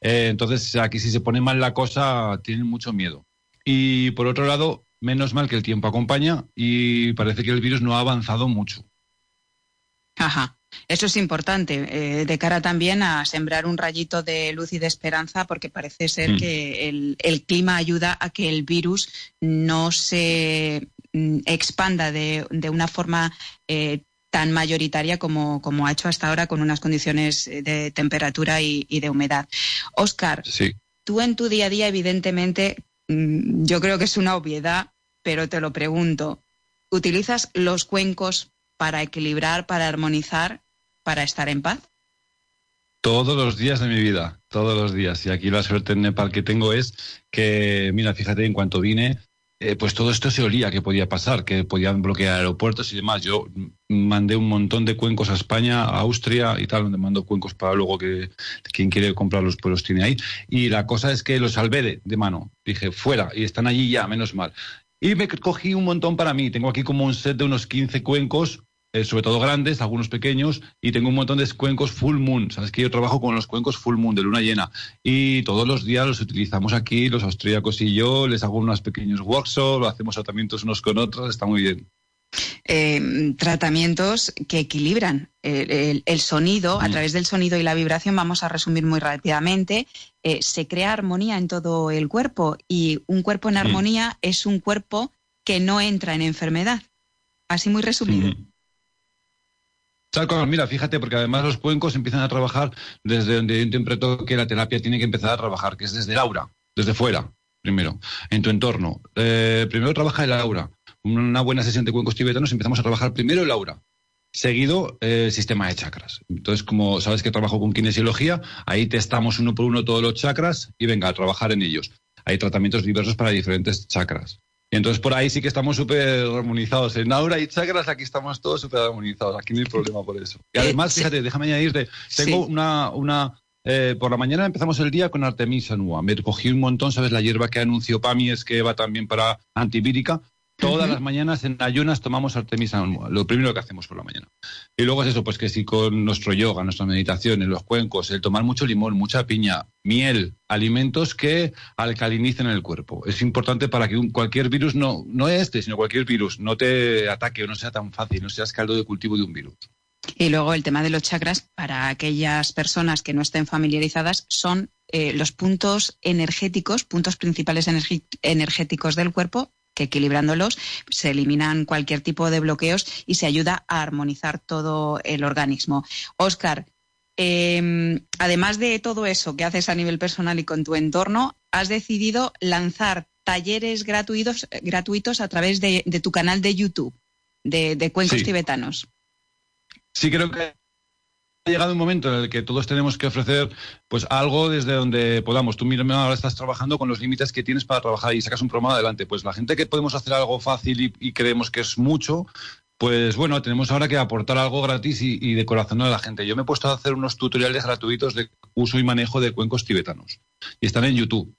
Eh, entonces, aquí si se pone mal la cosa, tienen mucho miedo. Y por otro lado, menos mal que el tiempo acompaña y parece que el virus no ha avanzado mucho. Ajá. Eso es importante, eh, de cara también a sembrar un rayito de luz y de esperanza, porque parece ser mm. que el, clima ayuda a que el virus no se mm, expanda de, una forma eh, tan mayoritaria como, como, ha hecho hasta ahora con unas condiciones de temperatura y, de humedad. Oscar, tú en tu día a día, evidentemente, mm, yo creo que es una obviedad, pero te lo pregunto, ¿utilizas los cuencos para equilibrar, para armonizar, para estar en paz? Todos los días de mi vida, todos los días. Y aquí la suerte en Nepal que tengo es que, mira, fíjate, en cuanto vine, eh, pues todo esto se olía que podía pasar, que podían bloquear aeropuertos y demás. Yo mandé un montón de cuencos a España, a Austria y tal, donde mando cuencos para luego que quien quiere comprarlos los tiene ahí. Y la cosa es que los salvé de, mano. Dije, fuera, y están allí ya, menos mal. Y me cogí un montón para mí. Tengo aquí como un set de unos 15 cuencos eh, sobre todo grandes, algunos pequeños, y tengo un montón de cuencos full moon. Sabes que yo trabajo con los cuencos full moon de luna llena y todos los días los utilizamos aquí, los austríacos y yo, les hago unos pequeños workshops, hacemos tratamientos unos con otros, está muy bien. Eh, tratamientos que equilibran el, sonido, a mm. través del sonido y la vibración, vamos a resumir muy rápidamente, eh, se crea armonía en todo el cuerpo y un cuerpo en mm. armonía es un cuerpo que no entra en enfermedad. Así muy resumido. Mm. Tal mira, fíjate, porque además los cuencos empiezan a trabajar desde donde yo interpreto que la terapia tiene que empezar a trabajar, que es desde el aura, desde fuera, primero, en tu entorno. Eh, primero trabaja el aura. Una buena sesión de cuencos tibetanos empezamos a trabajar primero el aura, seguido eh, el sistema de chakras. Entonces, como sabes que trabajo con kinesiología, ahí testamos uno por uno todos los chakras y venga a trabajar en ellos. Hay tratamientos diversos para diferentes chakras. Y entonces por ahí sí que estamos súper armonizados. En aura y chakras aquí estamos todos súper armonizados. Aquí no hay problema por eso. Y además, fíjate, déjame añadirte, tengo una, una eh, por la mañana empezamos el día con Artemisa Nua. Me cogí un montón, ¿sabes? La hierba que anunció Pami es que va también para antivírica. Todas las mañanas en ayunas tomamos Artemisa lo primero que hacemos por la mañana. Y luego es eso, pues que si con nuestro yoga, nuestra meditación, en los cuencos, el tomar mucho limón, mucha piña, miel, alimentos que alcalinicen el cuerpo. Es importante para que cualquier virus, no, no este, sino cualquier virus, no te ataque o no sea tan fácil, no seas caldo de cultivo de un virus. Y luego el tema de los chakras, para aquellas personas que no estén familiarizadas, son eh, los puntos energéticos, puntos principales energéticos del cuerpo que equilibrándolos se eliminan cualquier tipo de bloqueos y se ayuda a armonizar todo el organismo. Oscar, em, además de todo eso que haces a nivel personal y con tu entorno, has decidido lanzar talleres gratuitos, gratuitos a través de, tu canal de YouTube de, cuencos tibetanos. Sí, creo que ha llegado un momento en el que todos tenemos que ofrecer pues algo desde donde podamos. Tú mira, ahora estás trabajando con los límites que tienes para trabajar y sacas un programa adelante. Pues la gente que podemos hacer algo fácil y, creemos que es mucho, pues bueno, tenemos ahora que aportar algo gratis y, de corazón a la gente. Yo me he puesto a hacer unos tutoriales gratuitos de uso y manejo de cuencos tibetanos. Y están en YouTube,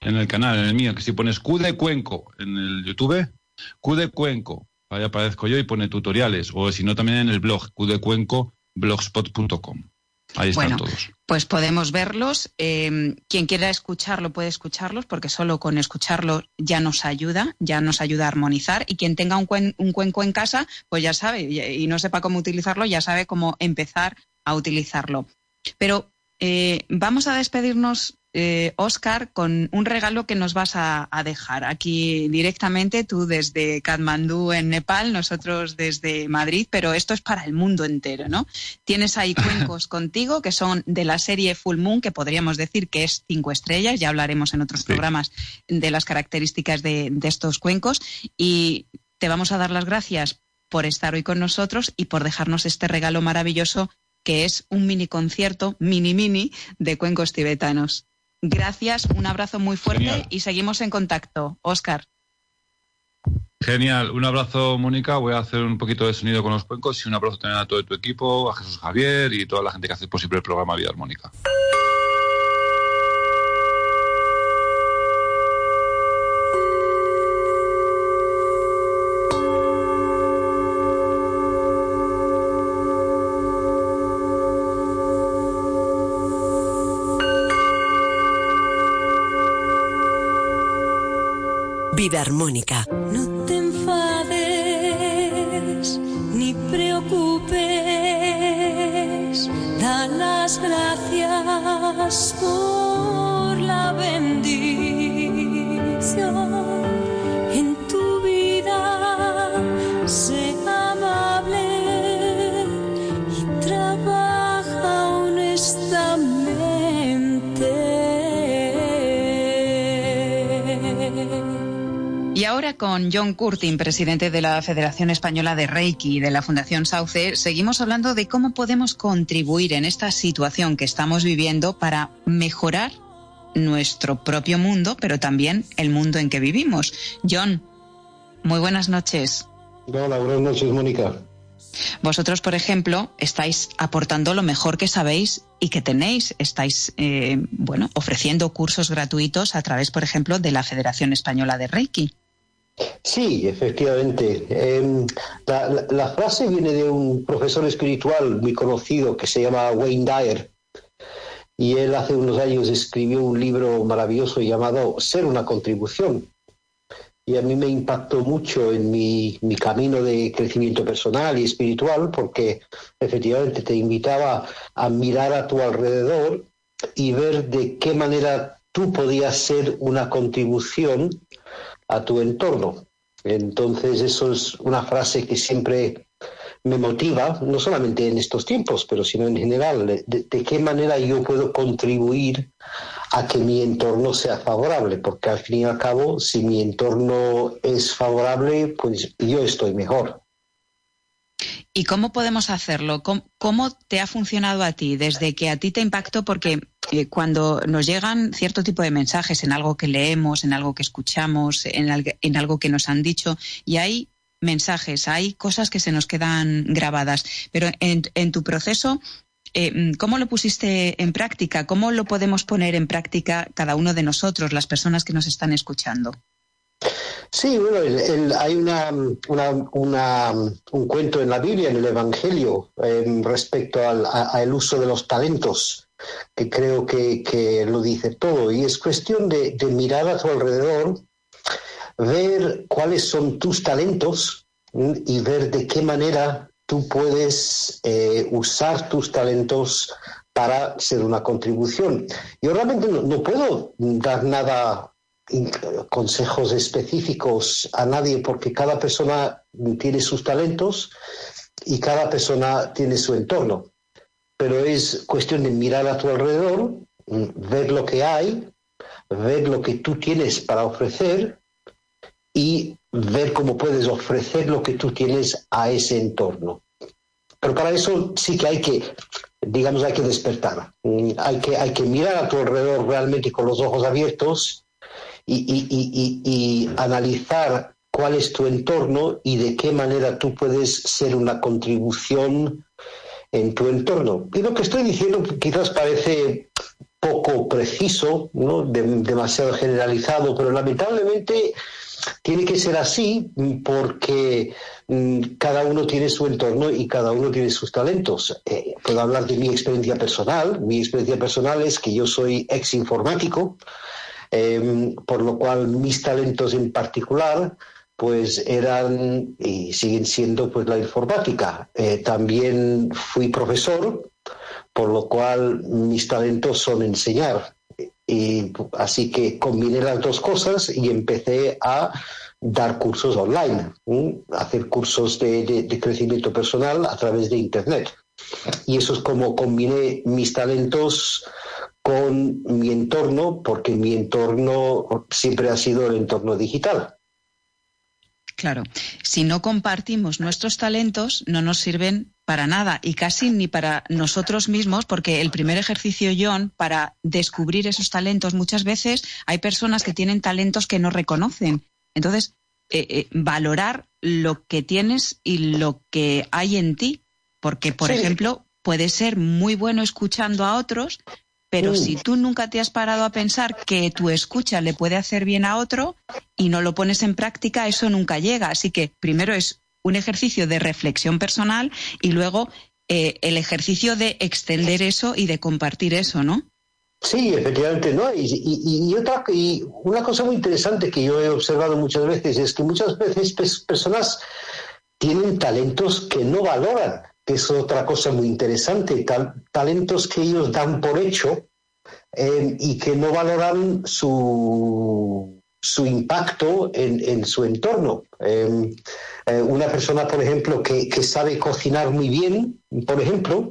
en el canal, en el mío, que si pones Q de cuenco en el YouTube, Q cuenco, ahí aparezco yo y pone tutoriales. O si no, también en el blog, Q de cuenco blogspot.com. Ahí están todos. Pues podemos verlos. Eh, quien quiera escucharlo puede escucharlos porque solo con escucharlo ya nos ayuda, ya nos ayuda a armonizar. Y quien tenga un, un cuenco en casa, pues ya sabe y no sepa cómo utilizarlo, ya sabe cómo empezar a utilizarlo. Pero eh, vamos a despedirnos eh, Oscar, con un regalo que nos vas a, dejar aquí directamente, tú desde Katmandú en Nepal, nosotros desde Madrid, pero esto es para el mundo entero, ¿no? Tienes ahí cuencos contigo que son de la serie Full Moon, que podríamos decir que es cinco estrellas, ya hablaremos en otros programas de las características de, de estos cuencos, y te vamos a dar las gracias por estar hoy con nosotros y por dejarnos este regalo maravilloso que es un mini concierto, mini mini, de cuencos tibetanos. Gracias, un abrazo muy fuerte y seguimos en contacto. Oscar. Genial, un abrazo Mónica, voy a hacer un poquito de sonido con los cuencos y un abrazo también a todo tu equipo, a Jesús Javier y toda la gente que hace posible el programa Vida Armónica. Armónica. No con John Curtin, presidente de la Federación Española de Reiki y de la Fundación Sauce, seguimos hablando de cómo podemos contribuir en esta situación que estamos viviendo para mejorar nuestro propio mundo, pero también el mundo en que vivimos. John, muy buenas noches. Hola, buenas noches, Mónica. Vosotros, por ejemplo, estáis aportando lo mejor que sabéis y que tenéis. Estáis, eh, bueno, ofreciendo cursos gratuitos a través, por ejemplo, de la Federación Española de Reiki. Sí, efectivamente. La, la, la, frase viene de un profesor espiritual muy conocido que se llama Wayne Dyer. Y él hace unos años escribió un libro maravilloso llamado Ser una contribución. Y a mí me impactó mucho en mi, mi camino de crecimiento personal y espiritual porque efectivamente te invitaba a mirar a tu alrededor y ver de qué manera tú podías ser una contribución a tu entorno. Entonces, eso es una frase que siempre me motiva, no solamente en estos tiempos, pero sino en general, de, de, qué manera yo puedo contribuir a que mi entorno sea favorable, porque al fin y al cabo, si mi entorno es favorable, pues yo estoy mejor. ¿Y cómo podemos hacerlo? ¿Cómo, ¿Cómo, te ha funcionado a ti desde que a ti te impactó? Porque eh, cuando nos llegan cierto tipo de mensajes en algo que leemos, en algo que escuchamos, en, en algo que nos han dicho, y hay mensajes, hay cosas que se nos quedan grabadas, pero en, en tu proceso, eh, ¿cómo lo pusiste en práctica? ¿Cómo lo podemos poner en práctica cada uno de nosotros, las personas que nos están escuchando? Sí, bueno, el, el, hay una, una, una, un cuento en la Biblia, en el Evangelio, eh, respecto al a, a uso de los talentos, que creo que, que, lo dice todo. Y es cuestión de, de, mirar a tu alrededor, ver cuáles son tus talentos y ver de qué manera tú puedes eh, usar tus talentos para ser una contribución. Yo realmente no, no puedo dar nada consejos específicos a nadie porque cada persona tiene sus talentos y cada persona tiene su entorno. Pero es cuestión de mirar a tu alrededor, ver lo que hay, ver lo que tú tienes para ofrecer y ver cómo puedes ofrecer lo que tú tienes a ese entorno. Pero para eso sí que hay que, digamos, hay que despertar. Hay que, hay que mirar a tu alrededor realmente con los ojos abiertos y, analizar cuál es tu entorno y de qué manera tú puedes ser una contribución en tu entorno. Y lo que estoy diciendo quizás parece poco preciso, ¿no? De, demasiado generalizado, pero lamentablemente tiene que ser así porque mmm, cada uno tiene su entorno y cada uno tiene sus talentos. Eh, puedo hablar de mi experiencia personal. Mi experiencia personal es que yo soy ex informático, eh, por lo cual mis talentos en particular pues eran y siguen siendo pues la informática. Eh, también fui profesor, por lo cual mis talentos son enseñar. Y así que combiné las dos cosas y empecé a dar cursos online, hacer cursos de, de, de crecimiento personal a través de Internet. Y eso es como combiné mis talentos con mi entorno, porque mi entorno siempre ha sido el entorno digital. Claro, si no compartimos nuestros talentos, no nos sirven para nada y casi ni para nosotros mismos, porque el primer ejercicio, John, para descubrir esos talentos, muchas veces hay personas que tienen talentos que no reconocen. Entonces, eh, eh, valorar lo que tienes y lo que hay en ti, porque, por ejemplo, puede ser muy bueno escuchando a otros, pero si tú nunca te has parado a pensar que tu escucha le puede hacer bien a otro y no lo pones en práctica, eso nunca llega. Así que primero es un ejercicio de reflexión personal y luego eh, el ejercicio de extender eso y de compartir eso, ¿no? Sí, efectivamente, ¿no? Y, y- y otra, y una cosa muy interesante que yo he observado muchas veces es que muchas veces personas tienen talentos que no valoran, que es otra cosa muy interesante, tal- talentos que ellos dan por hecho eh, y que no valoran su, su impacto en, en su entorno. Eh, eh, una persona, por ejemplo, que, que sabe cocinar muy bien, por ejemplo,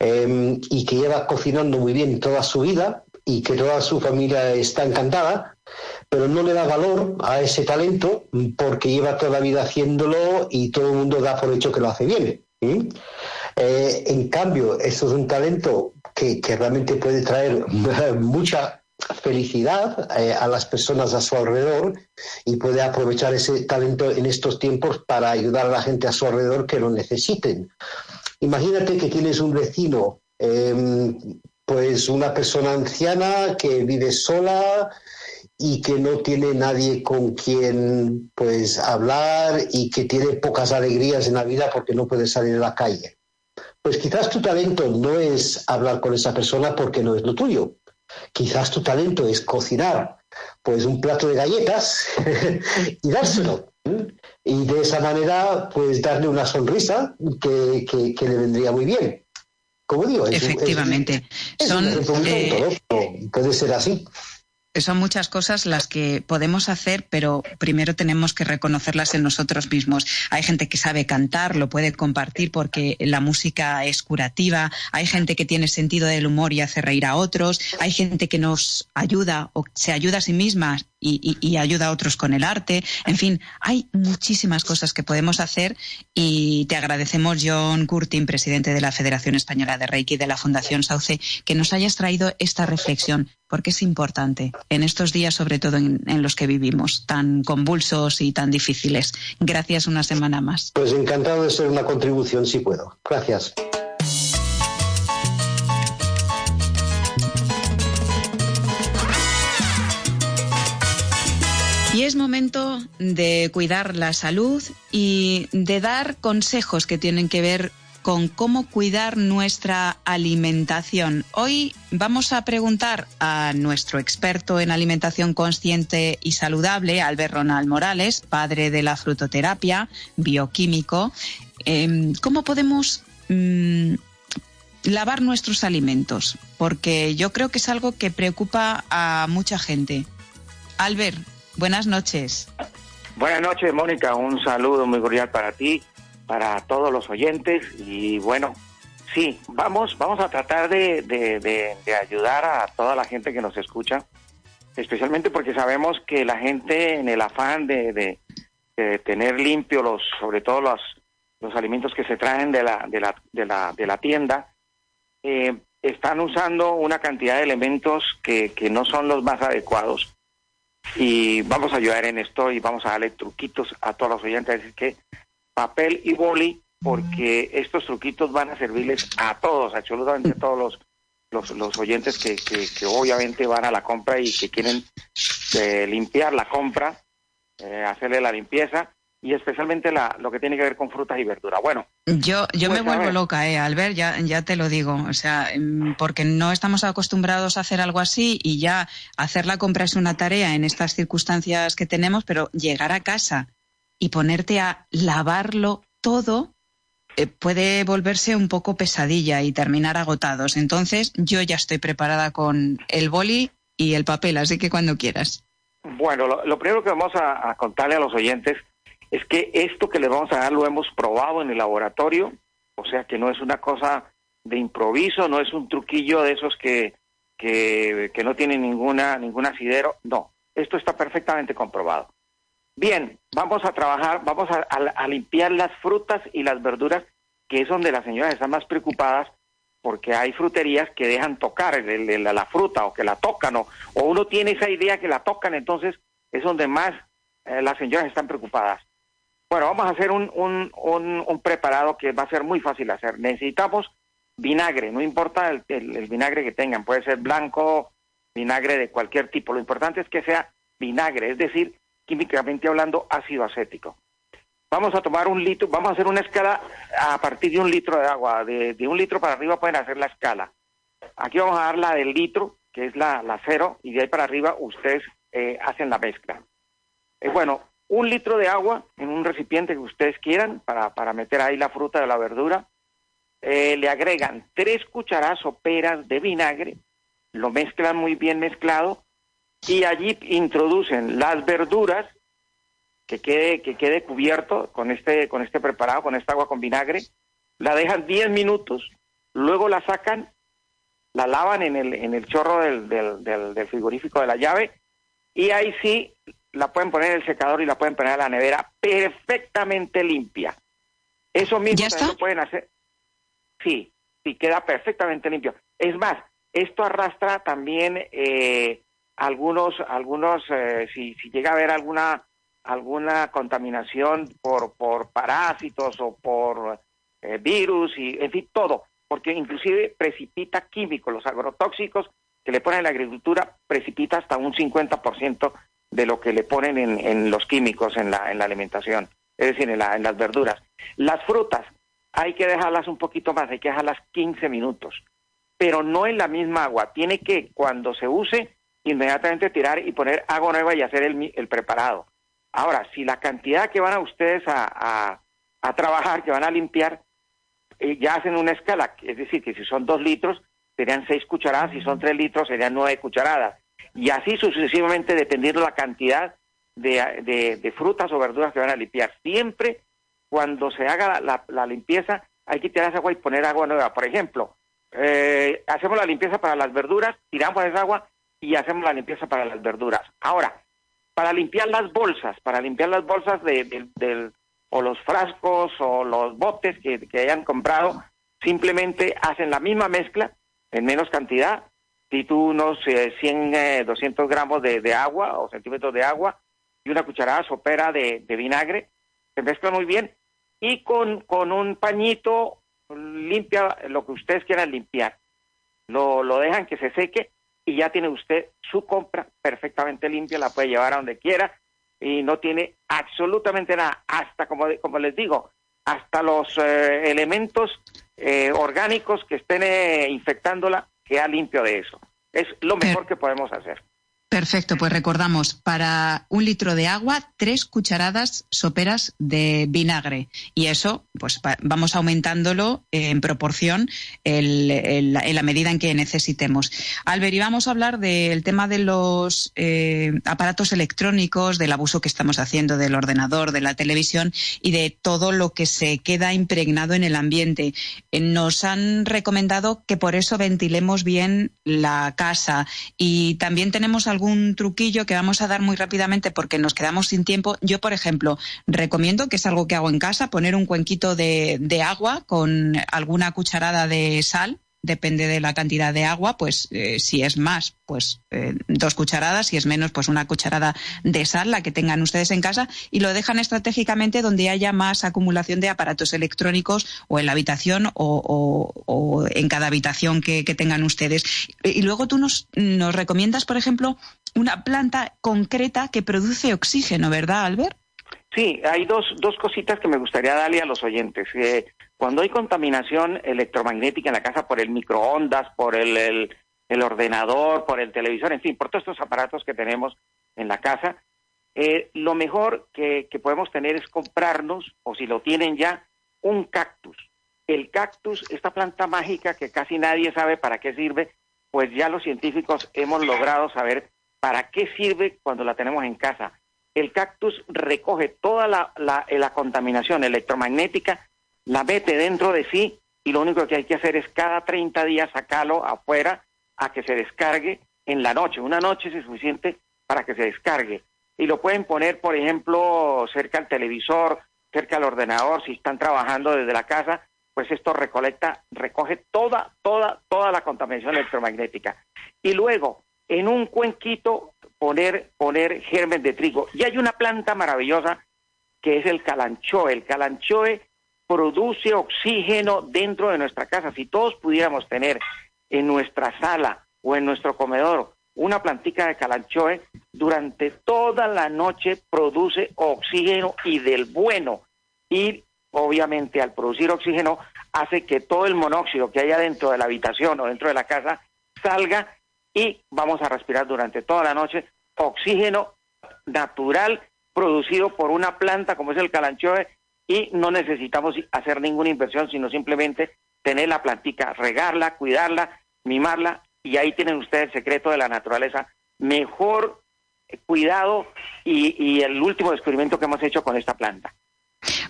y que lleva cocinando muy bien toda su vida y que toda su familia está encantada, pero no le da valor a ese talento porque lleva toda la vida haciéndolo y todo el mundo da por hecho que lo hace bien. Eh, en cambio, eso es un talento que, realmente puede traer mucha felicidad eh, a las personas a su alrededor y puede aprovechar ese talento en estos tiempos para ayudar a la gente a su alrededor que lo necesiten. Imagínate que tienes un vecino, eh, pues una persona anciana que vive sola y que no tiene nadie con quien pues hablar y que tiene pocas alegrías en la vida porque no puede salir a la calle. Pues quizás tu talento no es hablar con esa persona porque no es lo tuyo. Quizás tu talento es cocinar pues un plato de galletas y dárselo. Y de esa manera, pues darle una sonrisa que, que- que le vendría muy bien. Como digo, es Efectivamente. es Son, eh, puede ser así. Son muchas cosas las que podemos hacer, pero primero tenemos que reconocerlas en nosotros mismos. Hay gente que sabe cantar, lo puede compartir porque la música es curativa. Hay gente que tiene sentido del humor y hace reír a otros. Hay gente que nos ayuda o se ayuda a sí misma y, ayuda a otros con el arte. En fin, hay muchísimas cosas que podemos hacer y te agradecemos, John Curtin, presidente de la Federación Española de Reiki y de la Fundación Sauce, que nos hayas traído esta reflexión, porque es importante en estos días, sobre todo en, en los que vivimos, tan convulsos y tan difíciles. Gracias una semana más. Pues encantado de ser una contribución si puedo. Gracias. Y es momento de cuidar la salud y de dar consejos que tienen que ver con cómo cuidar nuestra alimentación. Hoy vamos a preguntar a nuestro experto en alimentación consciente y saludable, Albert Ronald Morales, padre de la frutoterapia, bioquímico, em, cómo podemos mm, lavar nuestros alimentos, porque yo creo que es algo que preocupa a mucha gente. Albert, buenas noches. Buenas noches, Mónica. Un saludo muy cordial para ti, para todos los oyentes. Y bueno, sí, vamos, vamos a tratar de, de- de- ayudar a toda la gente que nos escucha, especialmente porque sabemos que la gente en el afán de, de- tener limpio los, sobre todo los, los alimentos que se traen de la, de la, de la, de la tienda, eh, están usando una cantidad de elementos que, que no son los más adecuados y vamos a ayudar en esto y vamos a darle truquitos a todos los oyentes. Que papel y boli, porque estos truquitos van a servirles a todos, absolutamente a todos los, los, los oyentes que, que, que obviamente van a la compra y que quieren eh, limpiar la compra, eh, hacerle la limpieza y especialmente la, lo que tiene que ver con frutas y verduras. Bueno, Yo, yo Pues, me a vuelvo loca, eh, Albert, ya, ya te lo digo. O sea, mm, porque no estamos acostumbrados a hacer algo así y ya hacer la compra es una tarea en estas circunstancias que tenemos, pero llegar a casa y ponerte a lavarlo todo eh, puede volverse un poco pesadilla y terminar agotados. Entonces, yo ya estoy preparada con el boli y el papel, así que cuando quieras. Bueno, lo, primero que vamos a, a contarle a los oyentes es que esto que les vamos a dar lo hemos probado en el laboratorio, o sea que no es una cosa de improviso, no es un truquillo de esos que, que, que no tienen ninguna, ningún asidero, no, esto está perfectamente comprobado. Bien, vamos a trabajar, vamos a, limpiar las frutas y las verduras que es donde las señoras están más preocupadas porque hay fruterías que dejan tocar el- la fruta o que la tocan o, o uno tiene esa idea que la tocan, entonces es donde más eh, las señoras están preocupadas. Bueno, vamos a hacer un, un, un, un preparado que va a ser muy fácil hacer. Necesitamos vinagre, no importa el vinagre que tengan, puede ser blanco, vinagre de cualquier tipo. Lo importante es que sea vinagre, es decir, químicamente hablando, ácido acético. Vamos a tomar un litro, vamos a hacer una escala a partir de un litro de agua. De, un litro para arriba pueden hacer la escala. Aquí vamos a dar la del litro, que es la, cero, y de ahí para arriba ustedes eh, hacen la mezcla. Eh, bueno, un litro de agua en un recipiente que ustedes quieran para, para meter ahí la fruta de la verdura. Eh, le agregan tres cucharadas soperas de vinagre, lo mezclan muy bien mezclado y allí introducen las verduras que quede, que quede cubierto con este, con este preparado, con esta agua con vinagre, la dejan 10 minutos, luego la sacan, la lavan en el, en el chorro del, del, del- del frigorífico de la llave y ahí sí la pueden poner en el secador y la pueden poner a la nevera perfectamente limpia. Eso mismo lo pueden hacer. Sí, sí, queda perfectamente limpio. Es más, esto arrastra también eh, algunos, algunos, eh, si, si llega a haber alguna, alguna contaminación por, por parásitos o por eh, virus y, en fin, todo, porque inclusive precipita químicos, los agrotóxicos que le ponen en la agricultura precipita hasta un 50% de lo que le ponen en, en los químicos en la, en la alimentación, es decir, en, la- en las verduras. Las frutas hay que dejarlas un poquito más, hay que dejarlas 15 minutos, pero no en la misma agua. Tiene que, cuando se use, inmediatamente tirar y poner agua nueva y hacer el, el preparado. Ahora, si la cantidad que van a ustedes a, a- a trabajar, que van a limpiar, eh, ya hacen una escala, es decir, que si son dos litros, serían seis cucharadas, si son tres litros, serían nueve cucharadas. Y así sucesivamente, dependiendo la cantidad de, de- de frutas o verduras que van a limpiar. Siempre cuando se haga la, la- la limpieza, hay que tirar esa agua y poner agua nueva. Por ejemplo, eh, hacemos la limpieza para las verduras, tiramos esa agua y hacemos la limpieza para las verduras. Ahora, para limpiar las bolsas, para limpiar las bolsas de, o los frascos o los botes que, hayan comprado, simplemente hacen la misma mezcla en menos cantidad, si tú unos eh, 100, eh, 200 gramos de, agua o centímetros de agua y una cucharada sopera de, de vinagre, se mezcla muy bien y con, con un pañito limpia lo que ustedes quieran limpiar. Lo, lo dejan que se seque y ya tiene usted su compra perfectamente limpia, la puede llevar a donde quiera y no tiene absolutamente nada, hasta como, como les digo, hasta los eh, elementos eh, orgánicos que estén eh, infectándola queda limpio de eso. Es lo mejor que podemos hacer. Perfecto, pues recordamos, para un litro de agua, tres cucharadas soperas de vinagre. Y eso, pues va- vamos aumentándolo en proporción el- en la medida en que necesitemos. Albert, y vamos a hablar del tema de los eh, aparatos electrónicos, del abuso que estamos haciendo del ordenador, de la televisión y de todo lo que se queda impregnado en el ambiente. Eh, Nos han recomendado que por eso ventilemos bien la casa y también tenemos algún truquillo que vamos a dar muy rápidamente porque nos quedamos sin tiempo. Yo, por ejemplo, recomiendo, que es algo que hago en casa, poner un cuenquito de agua con alguna cucharada de sal. Depende de la cantidad de agua, pues eh, si es más, pues eh, dos cucharadas, si es menos, pues una cucharada de sal, la que tengan ustedes en casa, y lo dejan estratégicamente donde haya más acumulación de aparatos electrónicos o en la habitación o, o- en cada habitación que, que tengan ustedes. Y luego tú nos, nos recomiendas, por ejemplo, una planta concreta que produce oxígeno, ¿verdad, Albert? Sí, hay dos, dos cositas que me gustaría darle a los oyentes. Eh, cuando hay contaminación electromagnética en la casa por el microondas, por el, el- ordenador, por el televisor, en fin, por todos estos aparatos que tenemos en la casa, eh, lo mejor que, que podemos tener es comprarnos, o si lo tienen ya, un cactus. El cactus, esta planta mágica que casi nadie sabe para qué sirve, pues ya los científicos hemos logrado saber para qué sirve cuando la tenemos en casa. El cactus recoge toda la- la contaminación electromagnética, la mete dentro de sí y lo único que hay que hacer es cada 30 días sacarlo afuera a que se descargue en la noche. Una noche es suficiente para que se descargue. Y lo pueden poner, por ejemplo, cerca al televisor, cerca al ordenador, si están trabajando desde la casa, pues esto recolecta, recoge toda, toda, toda la contaminación electromagnética. Y luego, en un cuenquito, poner, poner germen de trigo. Y hay una planta maravillosa que es el calanchoe. El calanchoe produce oxígeno dentro de nuestra casa. Si todos pudiéramos tener en nuestra sala o en nuestro comedor una plantica de calanchoe, durante toda la noche produce oxígeno y del bueno. Y obviamente al producir oxígeno hace que todo el monóxido que haya dentro de la habitación o dentro de la casa salga y vamos a respirar durante toda la noche oxígeno natural producido por una planta como es el calanchoe y no necesitamos hacer ninguna inversión, sino simplemente tener la plantica, regarla, cuidarla, mimarla y ahí tienen ustedes el secreto de la naturaleza. Mejor cuidado y, y el último descubrimiento que hemos hecho con esta planta.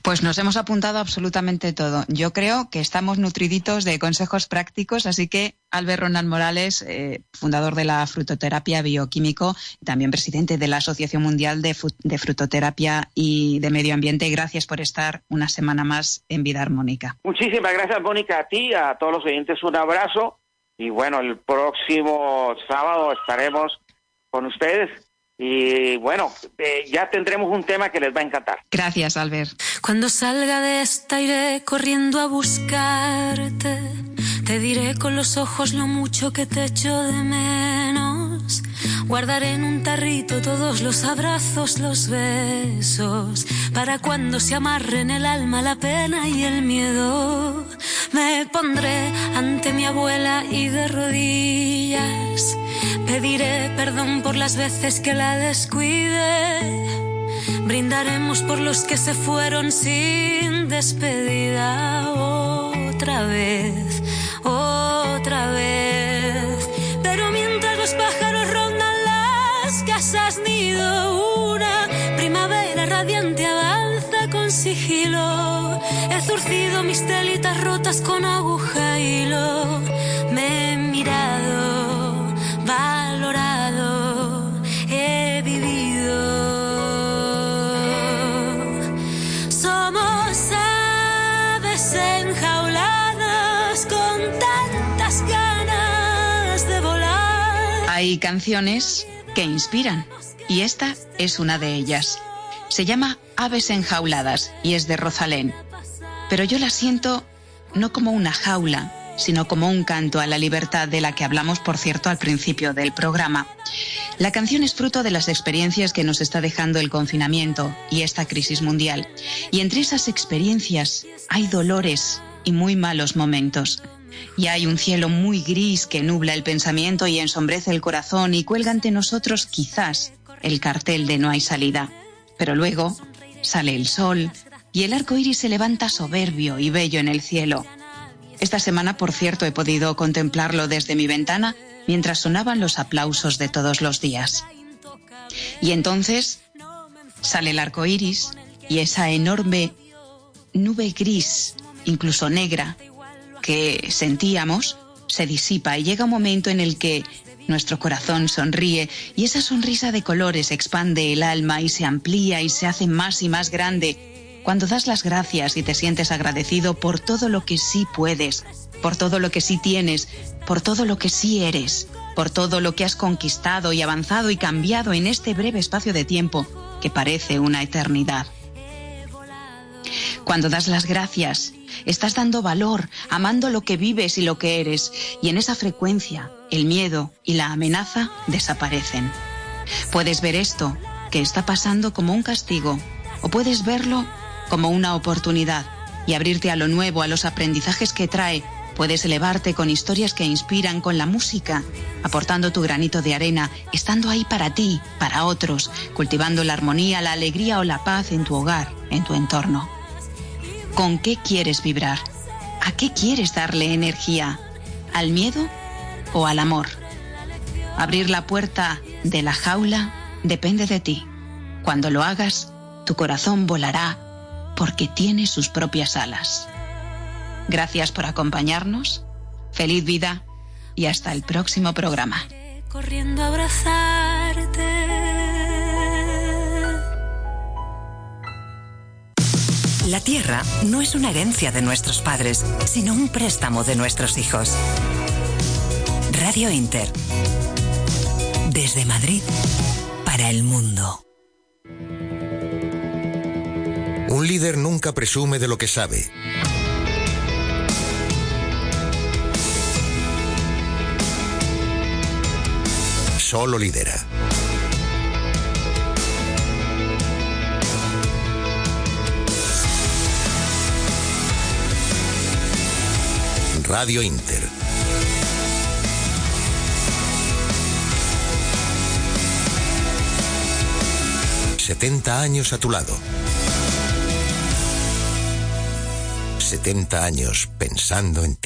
Pues nos hemos apuntado absolutamente todo. Yo creo que estamos nutriditos de consejos prácticos, así que Albert Ronald Morales, eh, fundador de la frutoterapia bioquímico, también presidente de la Asociación Mundial de, de, Frutoterapia y de Medio Ambiente, gracias por estar una semana más en Vida Armónica. Muchísimas gracias, Mónica, a ti, a todos los oyentes, un abrazo y bueno, el próximo sábado estaremos con ustedes y bueno, eh, ya tendremos un tema que les va a encantar. Gracias, Albert. Cuando salga de esta iré corriendo a buscarte. Te diré con los ojos lo mucho que te echo de menos. Guardaré en un tarrito todos los abrazos, los besos, para cuando se amarren el alma, la pena y el miedo. Me pondré ante mi abuela y de rodillas pediré perdón por las veces que la descuide. Brindaremos por los que se fueron sin despedida otra vez, He zurcido mis telitas rotas con aguja y hilo. Me he mirado, valorado, he vivido. Somos aves enjauladas con tantas ganas de volar. Hay canciones que inspiran y esta es una de ellas. Se llama Aves enjauladas y es de Rosalén. Pero yo la siento no como una jaula, sino como un canto a la libertad de la que hablamos, por cierto, al principio del programa. La canción es fruto de las experiencias que nos está dejando el confinamiento y esta crisis mundial. Y entre esas experiencias hay dolores y muy malos momentos. Y hay un cielo muy gris que nubla el pensamiento y ensombrece el corazón y cuelga ante nosotros quizás el cartel de no hay salida. Pero luego sale el sol y el arco iris se levanta soberbio y bello en el cielo. Esta semana, por cierto, he podido contemplarlo desde mi ventana mientras sonaban los aplausos de todos los días. Y entonces sale el arco iris y esa enorme nube gris, incluso negra, que sentíamos se disipa y llega un momento en el que nuestro corazón sonríe y esa sonrisa de colores expande el alma y se amplía y se hace más y más grande cuando das las gracias y te sientes agradecido por todo lo que sí puedes, por todo lo que sí tienes, por todo lo que sí eres, por todo lo que has conquistado y avanzado y cambiado en este breve espacio de tiempo que parece una eternidad. Cuando das las gracias, estás dando valor, amando lo que vives y lo que eres, y en esa frecuencia el miedo y la amenaza desaparecen. Puedes ver esto, que está pasando como un castigo, o puedes verlo como una oportunidad y abrirte a lo nuevo, a los aprendizajes que trae. Puedes elevarte con historias que inspiran con la música, aportando tu granito de arena, estando ahí para ti, para otros, cultivando la armonía, la alegría o la paz en tu hogar, en tu entorno. ¿Con qué quieres vibrar? ¿A qué quieres darle energía? ¿Al miedo o al amor? Abrir la puerta de la jaula depende de ti. Cuando lo hagas, tu corazón volará porque tiene sus propias alas. Gracias por acompañarnos, feliz vida y hasta el próximo programa. Corriendo a abrazarte. La tierra no es una herencia de nuestros padres, sino un préstamo de nuestros hijos. Radio Inter. Desde Madrid para el mundo. Líder nunca presume de lo que sabe. Solo lidera. Radio Inter. ...70 años a tu lado. 70 años pensando en ti.